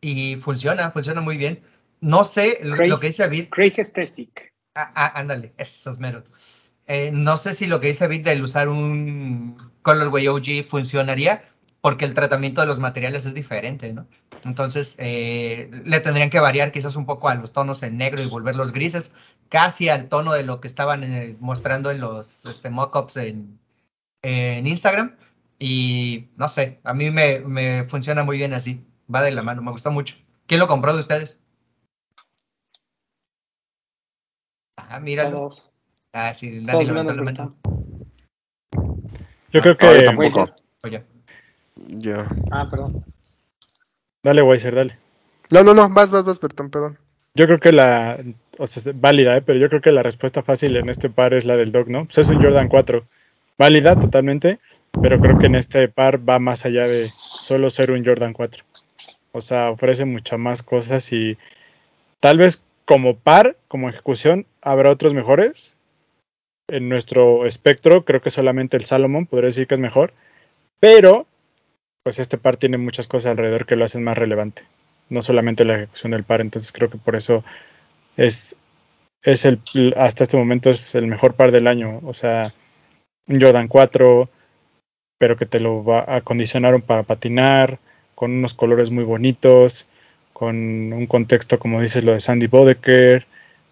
Y funciona, funciona muy bien. No sé lo, Craig. lo que dice David. Craig Stesic. Ah, ah, ándale, esos meros. Eh, no sé si lo que dice Vic del usar un Colorway OG funcionaría, porque el tratamiento de los materiales es diferente, ¿no? Entonces, eh, le tendrían que variar quizás un poco a los tonos en negro y volverlos grises, casi al tono de lo que estaban eh, mostrando en los este, mockups en, en Instagram. Y no sé, a mí me, me funciona muy bien así, va de la mano, me gusta mucho. ¿Quién lo compró de ustedes? Ah, míralo. Ah, sí, nadie levantó la mano. Yo creo No, yo que. tampoco. Oye, Yo. Ah, perdón. Dale, Weiser, dale. No, no, no, vas, vas, vas, perdón, perdón. Yo creo que la. O sea, válida, ¿eh? pero yo creo que la respuesta fácil en este par es la del Doc, ¿no? Pues es un Jordan 4. Válida totalmente, pero creo que en este par va más allá de solo ser un Jordan 4. O sea, ofrece muchas más cosas y tal vez como par, como ejecución, habrá otros mejores. En nuestro espectro, creo que solamente el Salomon podría decir que es mejor, pero pues este par tiene muchas cosas alrededor que lo hacen más relevante, no solamente la ejecución del par, entonces creo que por eso es, es el, hasta este momento es el mejor par del año, o sea, un Jordan 4, pero que te lo acondicionaron para patinar, con unos colores muy bonitos, con un contexto, como dices, lo de Sandy Bodeker,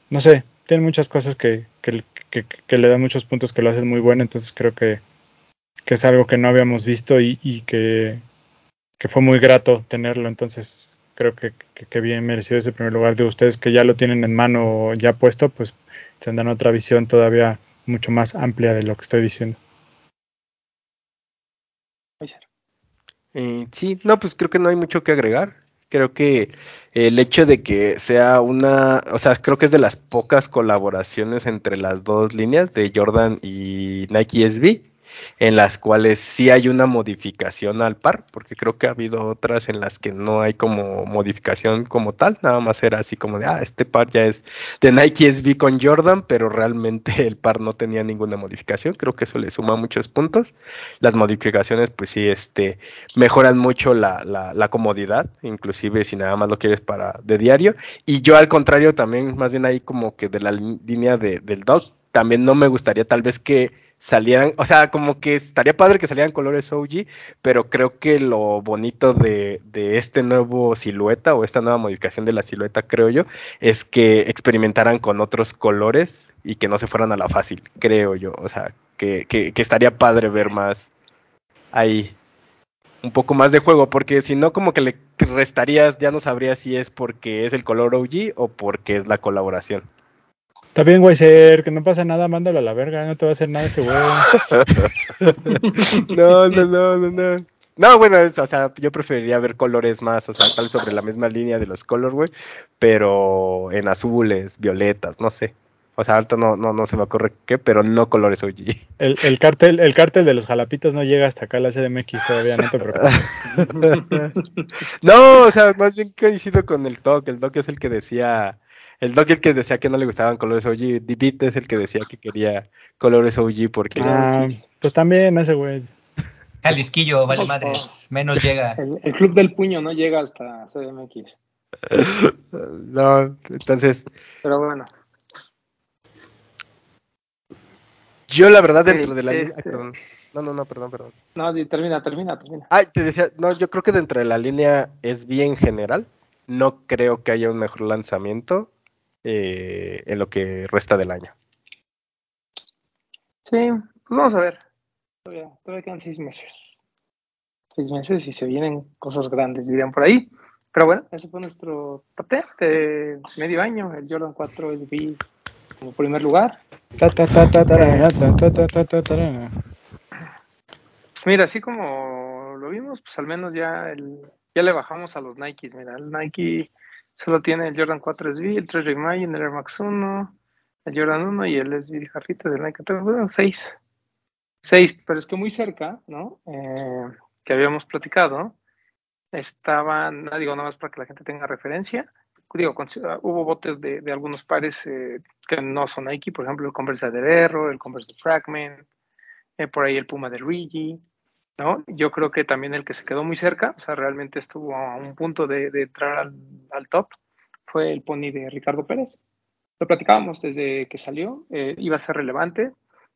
no sé, tiene muchas cosas que, que, que, que le dan muchos puntos que lo hacen muy bueno, entonces creo que, que es algo que no habíamos visto y, y que, fue muy grato tenerlo. Entonces, creo que bien merecido ese primer lugar de ustedes que ya lo tienen en mano ya puesto, pues tendrán otra visión todavía mucho más amplia de lo que estoy diciendo. Eh, sí, no, pues creo que no hay mucho que agregar. Creo que el hecho de que sea una, o sea, creo que es de las pocas colaboraciones entre las dos líneas de Jordan y Nike SB en las cuales sí hay una modificación al par, porque creo que ha habido otras en las que no hay como modificación como tal, nada más era así como de, ah, este par ya es de Nike SB con Jordan, pero realmente el par no tenía ninguna modificación, creo que eso le suma muchos puntos. Las modificaciones, pues sí, este, mejoran mucho la, la, comodidad, inclusive si nada más lo quieres para de diario, y yo al contrario también, más bien ahí como que de la línea de, del dog, también no me gustaría tal vez que salieran, o sea, como que estaría padre que salieran colores OG, pero creo que lo bonito de, de, este nuevo silueta o esta nueva modificación de la silueta, creo yo, es que experimentaran con otros colores y que no se fueran a la fácil, creo yo, o sea, que, que, que estaría padre ver más ahí un poco más de juego, porque si no como que le restarías, ya no sabrías si es porque es el color OG o porque es la colaboración. Está bien, güey, ser que no pasa nada, mándalo a la verga, no te va a hacer nada ese güey. no, no, no, no, no. No, bueno, es, o sea, yo preferiría ver colores más, o sea, tal sobre la misma línea de los colorway, pero en azules, violetas, no sé. O sea, ahorita no, no, no se me ocurre qué, pero no colores OG. El, el cartel, el cartel de los jalapitos no llega hasta acá la CDMX todavía, no te preocupes. no, o sea, más bien coincido con el TOC. El TOC es el que decía el Doc el que decía que no le gustaban colores OG. Divit es el que decía que quería colores OG porque. Ah, pues también ese güey. Jalisquillo, vale madres. Menos llega. El, el, club del puño no llega hasta CDMX. no, entonces. Pero bueno. Yo, la verdad, dentro Sí, de la. este- Ay, perdón. No, no, no, perdón, perdón. No, termina, termina, termina. Ay, te decía, no, yo creo que dentro de la línea es bien general. No creo que haya un mejor lanzamiento eh, en lo que resta del año. Sí, pues vamos a ver. Todavía, todavía quedan seis meses. Seis meses y se vienen cosas grandes, dirían por ahí. Pero bueno, ese fue nuestro 10 de medio año. El Jordan 4 SB como primer lugar. Ta, ta, ta, ta, tarara, ta, ta, ta, ta, ta, tarara. Mira, así como lo vimos, pues al menos ya el, ya le bajamos a los Nikes. Mira, el Nike solo tiene el Jordan 4 SB, el 3 Imagine, el Air Max 1, el Jordan 1 y el SB Jarrita del Nike. Bueno, 6. 6, pero es que muy cerca, ¿no? Eh, que habíamos platicado, estaban, no digo nada más para que la gente tenga referencia, digo, uh, hubo botes de, de algunos pares eh, que no son Nike, por ejemplo, el Converse de Erro, el Converse de Fragment, eh, por ahí el Puma de Rigi, ¿no? Yo creo que también el que se quedó muy cerca, o sea, realmente estuvo a un punto de, entrar al, top, fue el Pony de Ricardo Pérez. Lo platicábamos desde que salió, eh, iba a ser relevante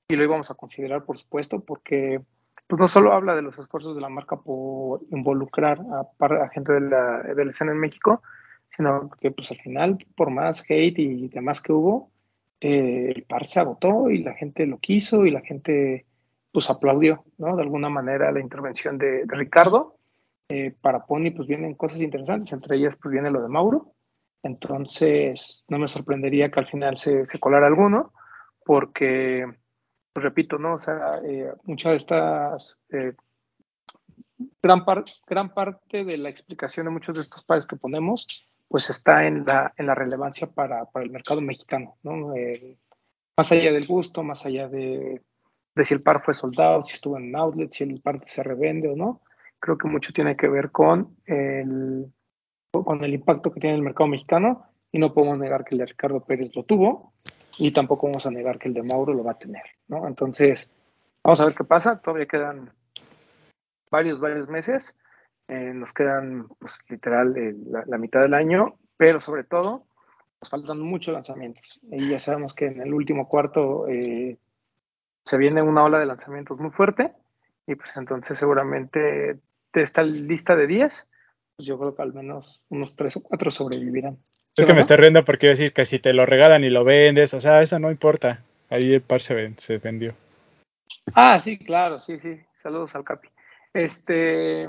y lo íbamos a considerar, por supuesto, porque pues no solo habla de los esfuerzos de la marca por involucrar a, a gente de la, de la escena en México, sino que pues al final, por más hate y demás que hubo, eh, el par se agotó y la gente lo quiso y la gente pues aplaudió, ¿no? De alguna manera la intervención de, Ricardo. Eh, para Pony pues vienen cosas interesantes, entre ellas pues viene lo de Mauro. Entonces no me sorprendería que al final se, colara alguno, porque, pues repito, ¿no? O sea, eh, muchas de estas, eh, gran, gran parte de la explicación de muchos de estos pares que ponemos, pues está en la, en la relevancia para, para el mercado mexicano, ¿no? Eh, más allá del gusto, más allá de, de si el par fue soldado, si estuvo en outlet, si el par se revende o no, creo que mucho tiene que ver con el, con el impacto que tiene el mercado mexicano y no podemos negar que el de Ricardo Pérez lo tuvo y tampoco vamos a negar que el de Mauro lo va a tener, ¿no? Entonces, vamos a ver qué pasa, todavía quedan varios, varios meses, eh, nos quedan pues literal eh, la, la mitad del año, pero sobre todo nos faltan muchos lanzamientos. Y ya sabemos que en el último cuarto eh, se viene una ola de lanzamientos muy fuerte y pues entonces seguramente de esta lista de 10, pues yo creo que al menos unos 3 o 4 sobrevivirán. Es que me estoy riendo porque iba a decir que si te lo regalan y lo vendes, o sea, eso no importa. Ahí el par se, ven- se vendió. Ah, sí, claro, sí, sí. Saludos al Capi. Este.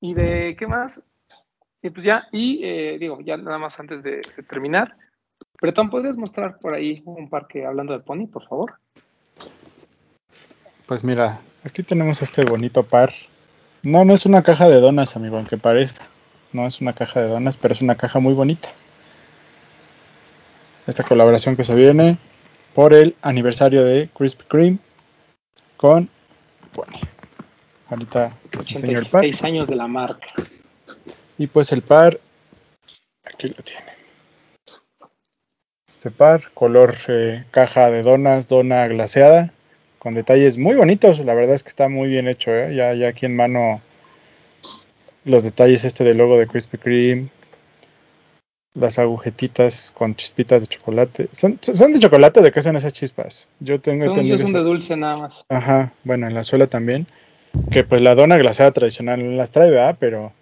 ¿Y de qué más? Y pues ya, y eh, digo, ya nada más antes de, de terminar. Bretón, ¿podrías mostrar por ahí un par que hablando de Pony, por favor? Pues mira, aquí tenemos este bonito par. No, no es una caja de donas, amigo, aunque parezca. No es una caja de donas, pero es una caja muy bonita. Esta colaboración que se viene por el aniversario de Krispy Kreme con Pony. Ahorita les enseño el par. 86 años de la marca. Y pues el par, aquí lo tiene. Este par, color eh, caja de donas, dona glaseada, con detalles muy bonitos. La verdad es que está muy bien hecho, ¿eh? ya, ya aquí en mano los detalles este del logo de Krispy Kreme, las agujetitas con chispitas de chocolate. ¿Son, son de chocolate o de qué son esas chispas? Yo tengo Según yo entendido son de dulce nada más. Ajá, bueno, en la suela también. Que pues la dona glaseada tradicional no las trae, ¿verdad? Pero,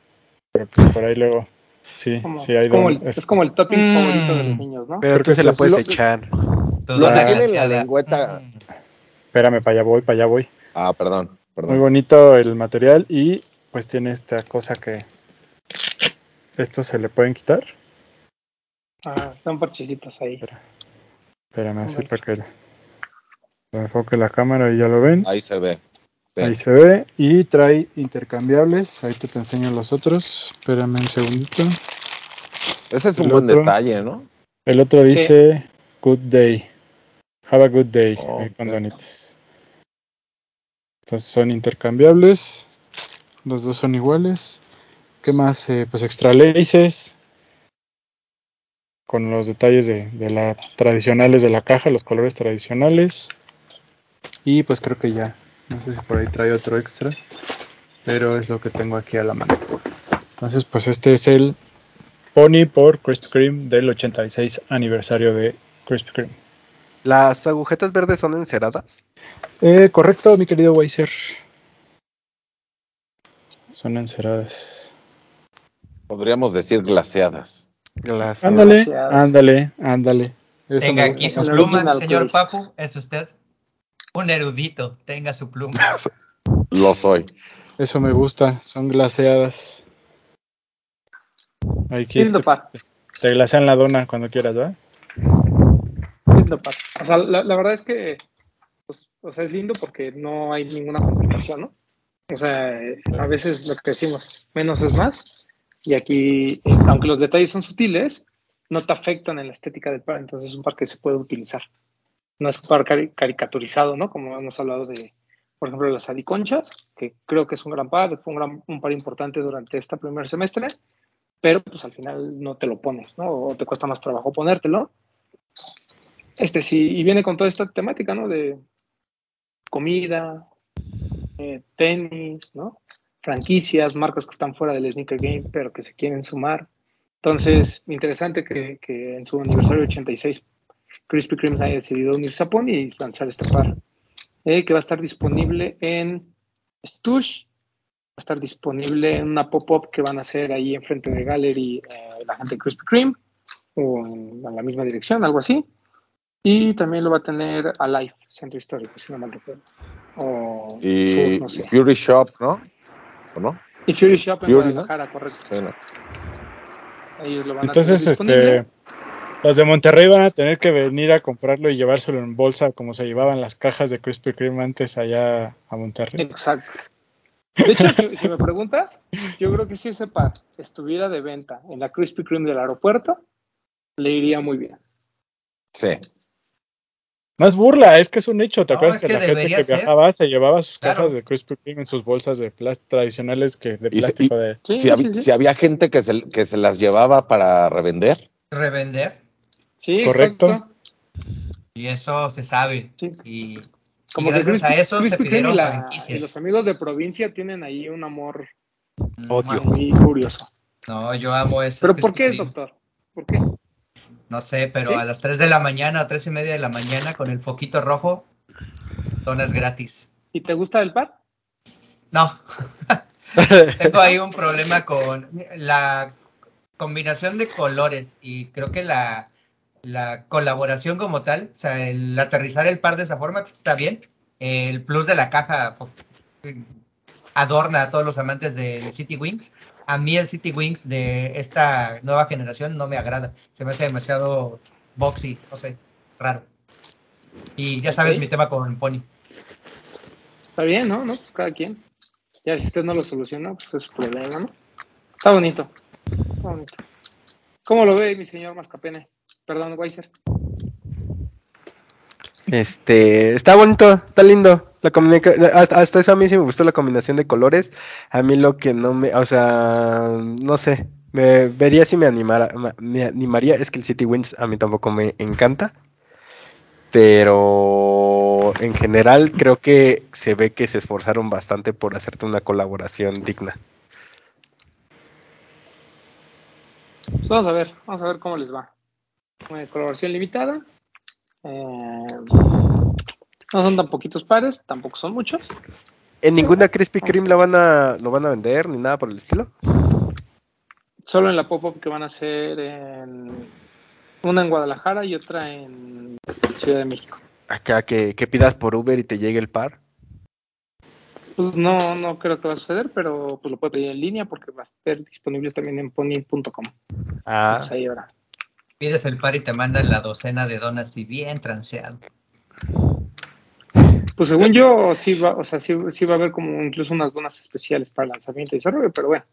pero pues por ahí luego. Sí, Como- sí hay es, como el, es- es como el topping Mm. favorito de los niños, ¿no? Pero tú se la puedes lo- echar. Lo que tiene en la glaseada. lengüeta- Mm. Espérame, para allá voy, para allá voy. Ah, perdón, Muy perdón. bonito el material y pues tiene esta cosa que estos se le pueden quitar. Ah, son parchecitos ahí. Espérame así para que lo enfoque la cámara y ya lo ven. Ahí se ve. Sí. Ahí se ve y trae intercambiables. Ahí te, te enseño los otros. Espérame un segundito. Ese es un El buen otro. detalle, ¿no? El otro dice Good Day. Have a good day. Oh, donitas. Entonces son intercambiables. Los dos son iguales. ¿Qué más? Eh, pues extra laces. Con los detalles de, de la tradicionales de la caja, los colores tradicionales. Y pues creo que ya. No sé si por ahí trae otro extra. Pero es lo que tengo aquí a la mano. Entonces, pues este es el Pony por Krispy Kreme del 86 aniversario de Krispy Kreme. ¿Las agujetas verdes son enceradas? Eh, correcto, mi querido Weiser. Son enceradas. Podríamos decir glaseadas. Las, Ándale, ándale, ándale. Eso Tenga aquí su pluma, señor. Papu, es usted un erudito, tenga su pluma. Lo soy. Eso me gusta, son glaseadas. Aquí Lindo te, te glasean la dona cuando quieras, ¿verdad? Lindo par. O sea, la, la verdad es que pues, o sea, es lindo porque no hay ninguna complicación, ¿no? O sea, a veces lo que decimos, menos es más. Y aquí, aunque los detalles son sutiles, no te afectan en la estética del par. Entonces es un par que se puede utilizar. No es un par cari- caricaturizado, ¿no? Como hemos hablado de, por ejemplo, las aliconchas, que creo que es un gran par, fue un, gran, un par importante durante este primer semestre, pero pues al final no te lo pones, ¿no? O te cuesta más trabajo ponértelo. Este sí, y viene con toda esta temática, ¿no? De comida, eh, tenis, ¿no? Franquicias, marcas que están fuera del sneaker game, pero que se quieren sumar. Entonces, interesante que, en su aniversario 86 Krispy Kreme haya decidido unirse a Pony y lanzar este par, eh, que va a estar disponible en Stush, va a estar disponible en una pop-up que van a hacer ahí enfrente de Gallery eh, la gente de Krispy Kreme, o en la misma dirección, algo así. Y también lo va a tener Alive, Centro Histórico, si no mal recuerdo. O Y Sur, no sé. Fury Shop, ¿no? ¿O no? Y Fury Shop en Fury, ¿no? Guadalajara, correcto. Sí, no. Ellos lo van Entonces, a tener este, los de Monterrey van a tener que venir a comprarlo y llevárselo en bolsa como se llevaban las cajas de Krispy Kreme antes allá a Monterrey. Exacto. De hecho, si, si me preguntas, yo creo que si ese par estuviera de venta en la Krispy Kreme del aeropuerto, le iría muy bien. Sí. No es burla, es que es un hecho. ¿Te No, acuerdas es que, que la gente que ser. viajaba se llevaba sus Claro. cajas de Krispy Kreme en sus bolsas de plástico tradicionales que de Y se- plástico de... Sí, si, sí, hab- sí. si había gente que se, que se las llevaba para revender, Revender, Sí, correcto. exacto. y eso se sabe. Sí. Y, y Como que gracias a eso se Krispy Kreme pidieron y, la- y franquicias. los amigos de provincia tienen ahí un amor Odio. muy curioso. No, yo amo eso. ¿Pero por qué, doctor? ¿Por qué? No sé, pero ¿Sí? a las 3 de la mañana, a 3 y media de la mañana, con el foquito rojo, donas gratis. ¿Y te gusta el par? No. Tengo ahí un problema con la combinación de colores y creo que la, la colaboración como tal, o sea, el aterrizar el par de esa forma está bien. El plus de la caja, pues, adorna a todos los amantes del City Wings. A mí el City Wings de esta nueva generación no me agrada. Se me hace demasiado boxy, no sé, raro. Y ya sabes mi tema con Pony. Está bien, ¿no? ¿no? Pues cada quien. Ya si usted no lo soluciona, pues es su problema, ¿no? Está bonito. Está bonito. ¿Cómo lo ve mi señor Mascapene? Perdón, Weiser. Este, está bonito, está lindo. La hasta, hasta eso a mí sí me gustó la combinación de colores. A mí lo que no me, o sea, no sé, me vería si me animara, ma- me animaría, es que el City Wings a mí tampoco me encanta. Pero en general creo que se ve que se esforzaron bastante por hacerte una colaboración digna. Vamos a ver, vamos a ver cómo les va. Colaboración limitada. Eh, no son tan poquitos pares, tampoco son muchos. En ninguna Krispy Kreme la van a, lo van a vender ni nada por el estilo. Solo en la pop-up que van a hacer en una en Guadalajara y otra en Ciudad de México. Acá que, que pidas por Uber y te llegue el par. Pues no, no creo que va a suceder, pero pues lo puede pedir en línea porque va a estar disponible también en pony.com. Ah, Pues ahí habrá. Pides el par y te mandan la docena de donas y bien transeado. Pues según yo, sí va, o sea, sí, sí va a haber como incluso unas donas especiales para lanzamiento y desarrollo, pero bueno,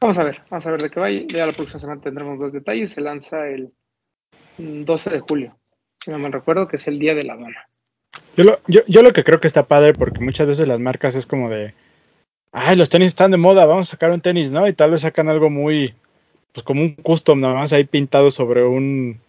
vamos a ver, vamos a ver de qué va. y Ya la próxima semana tendremos dos detalles. Se lanza el mm, 12 de julio, si no me recuerdo, que es el día de la dona. Yo lo, yo, yo lo que creo que está padre, porque muchas veces las marcas es como de, ay, los tenis están de moda, vamos a sacar un tenis, ¿no? Y tal vez sacan algo muy, pues como un custom, nada más ahí pintado sobre un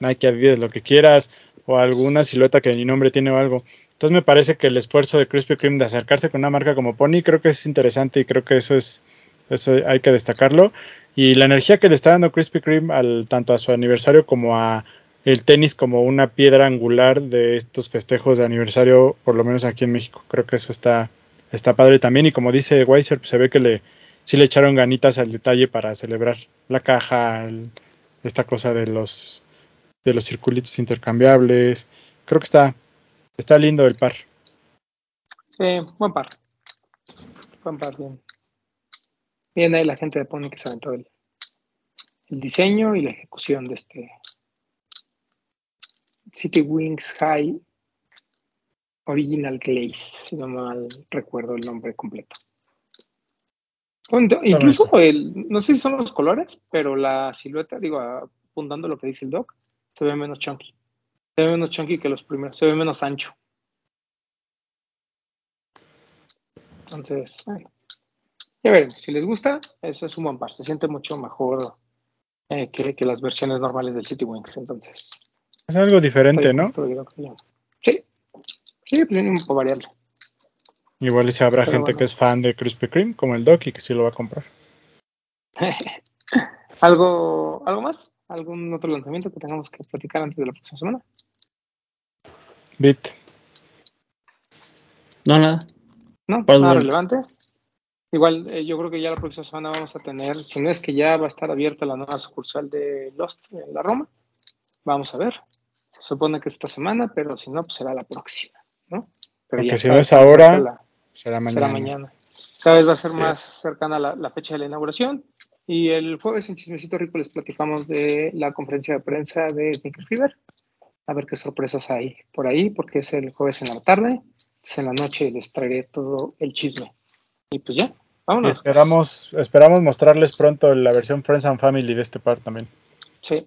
Nike Adidas, lo que quieras, o alguna silueta que ni nombre tiene o algo. Entonces me parece que el esfuerzo de Krispy Kreme de acercarse con una marca como Pony creo que es interesante y creo que eso es, eso hay que destacarlo. Y la energía que le está dando Krispy Kreme al, tanto a su aniversario como a el tenis como una piedra angular de estos festejos de aniversario, por lo menos aquí en México. Creo que eso está, está padre también. Y como dice Weiser, pues se ve que le sí le echaron ganitas al detalle para celebrar la caja, el- esta cosa de los de los circulitos intercambiables. Creo que está, está lindo el par. Sí, buen par. Buen par, bien. Bien ahí la gente de Pony que se aventó el, el diseño y la ejecución de este City Wings High Original Glaze, si no mal recuerdo el nombre completo. Bueno, Incluso el, no sé si son los colores, pero la silueta, digo, apuntando lo que dice el doc, se ve menos chunky. Se ve menos chunky que los primeros, se ve menos ancho. Entonces, bueno, ya veremos. Si les gusta, eso es un buen par. Se siente mucho mejor eh, que, que las versiones normales del City Wings. Entonces, Es algo diferente, ¿no? Sí, sí, pues tiene un Igual si habrá Pero gente bueno. que es fan de Krispy Kreme, como el Doc, y que sí lo va a comprar. ¿Algo, ¿Algo más? ¿Algún otro lanzamiento que tengamos que platicar antes de la próxima semana? Bit. No, nada. No, nada relevante. Igual eh, yo creo que ya la próxima semana vamos a tener, si no es que ya va a estar abierta la nueva sucursal de Lost en la Roma, vamos a ver. Se supone que esta semana, pero si no, pues será la próxima, ¿no? Pero Porque ya si no es ahora, la- Será mañana. será mañana. Cada vez va a ser Sí. más cercana la, la fecha de la inauguración. Y el jueves en Chismecito Rico les platicamos de la conferencia de prensa de Sneaker Fever. A ver qué sorpresas hay por ahí, porque es el jueves en la tarde. Entonces en la noche les traeré todo el chisme. Y pues ya, Y vámonos. esperamos, esperamos mostrarles pronto la versión Friends and Family de este par también. Sí.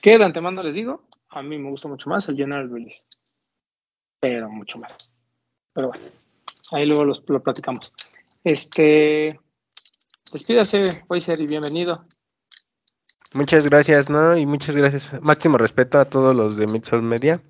Que de antemano les digo, a mí me gusta mucho más el General Release. Pero mucho más. Pero bueno, ahí luego los- lo platicamos. Este, despídase, Weiser, y bienvenido. Muchas gracias, ¿no? Y muchas gracias. Máximo respeto a todos los de Midsol Media.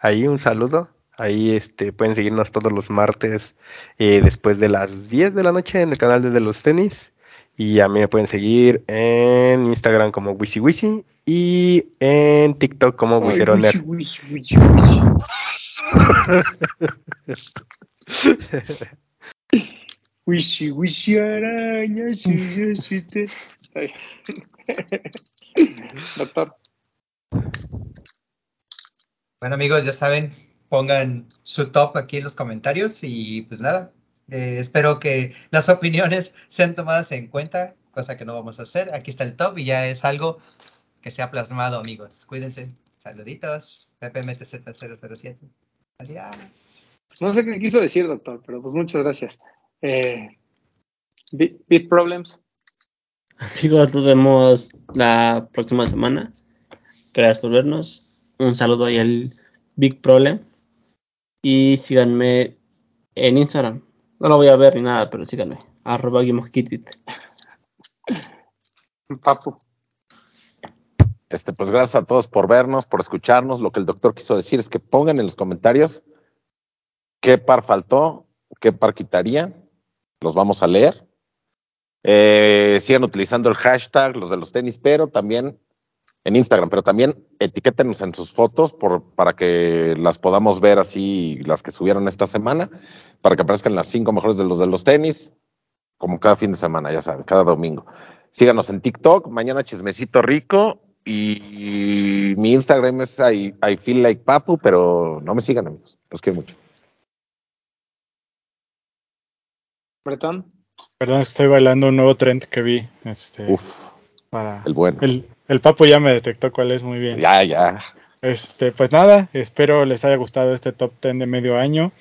Ahí un saludo. Ahí este pueden seguirnos todos los martes eh, después de las 10 de la noche en el canal de, los tenis. Y a mí me pueden seguir en Instagram como WisiWisi y en TikTok como Wiseroner. Wishi, wishi, araña, yo sí te-. Doctor, Bueno amigos, ya saben, pongan su top aquí en los comentarios y pues nada, Eh, espero que las opiniones sean tomadas en cuenta, cosa que no vamos a hacer. Aquí está el top y ya es algo que se ha plasmado, amigos. Cuídense. Saluditos. PPMTZ007. No sé qué quiso decir, doctor, pero pues muchas gracias. Eh, Bit Problems. Chicos, nos vemos la próxima semana. Gracias por vernos. Un saludo ahí al Big Problem. Y síganme en Instagram. No lo voy a ver ni nada, pero síganme. Arroba. Papu. Este, pues gracias a todos por vernos, por escucharnos. Lo que el doctor quiso decir es que pongan en los comentarios qué par faltó, qué par quitaría. Los vamos a leer. Eh, sigan utilizando el hashtag, los de los tenis, pero también en Instagram, pero también etiquétenos en sus fotos para que las podamos ver así, las que subieron esta semana, para que aparezcan las cinco mejores de los de los tenis, como cada fin de semana, ya saben, cada domingo. Síganos en TikTok, mañana chismecito rico y, mi Instagram es I, I feel like papu, pero no me sigan amigos, los quiero mucho. Bretón. Perdón, es que estoy bailando un nuevo trend que vi. Este, Uf, para el bueno. el, el papo ya me detectó cuál es muy bien. Ya, ya. Este, pues nada, espero les haya gustado este top 10 de medio año.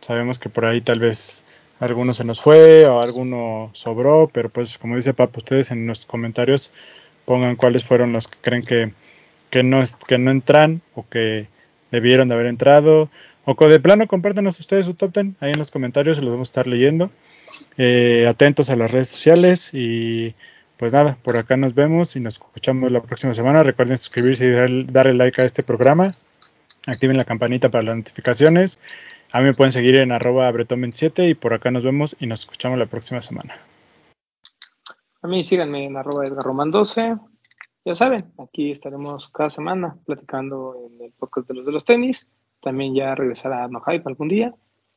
Sabemos que por ahí tal vez alguno se nos fue o alguno sobró, pero pues como dice Papo, ustedes en los comentarios pongan cuáles fueron los que creen que, que, no, que no entran o que debieron de haber entrado. O de plano compártanos ustedes su top 10 ahí en los comentarios, se los vamos a estar leyendo. Eh, atentos a las redes sociales y pues nada, por acá nos vemos y nos escuchamos la próxima semana. Recuerden suscribirse y dar- darle like a este programa. Activen la campanita para las notificaciones. A mí me pueden seguir en arroba bretomen7 y por acá nos vemos y nos escuchamos la próxima semana. A mí síganme en arroba Edgar Román 12. Ya saben, aquí estaremos cada semana platicando en el podcast de los de los tenis. También ya regresará No Hype algún día.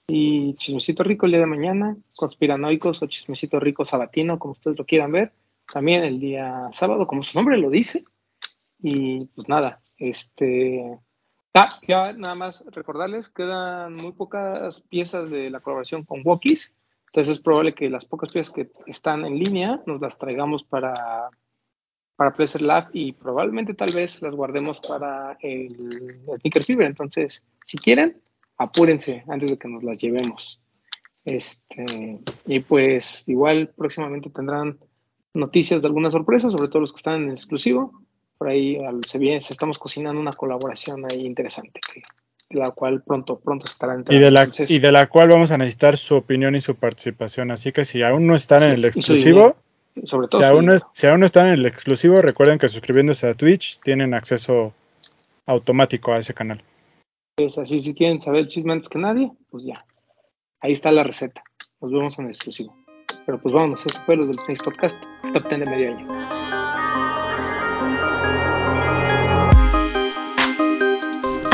Y Chismecito Rico el día de mañana, Conspiranoicos o Chismecito Rico Sabatino, como ustedes lo quieran ver. También el día sábado, como su nombre lo dice. Y pues nada, este. Ah, ya nada más recordarles, quedan muy pocas piezas de la colaboración con Walkies. Entonces es probable que las pocas piezas que están en línea nos las traigamos para, para Pleasure Lab y probablemente tal vez las guardemos para el, el Fever. Entonces, si quieren, apúrense antes de que nos las llevemos. Este, y pues igual próximamente tendrán noticias de algunas sorpresas, sobre todo los que están en exclusivo. Por ahí se, viene, se estamos cocinando una colaboración ahí interesante, que, la cual pronto, pronto se estarán Y de, la, Entonces, y de la cual vamos a necesitar su opinión y su participación. Así que si aún no están en el exclusivo, sobre todo si aún, no, si aún no están en el exclusivo, recuerden que suscribiéndose a Twitch tienen acceso automático a ese canal. Es así, si quieren saber el chisme antes que nadie, pues ya. Ahí está la receta. Nos vemos en el exclusivo. Pero pues vámonos, esto fue los del Snakes Podcast, top 10 de medio año.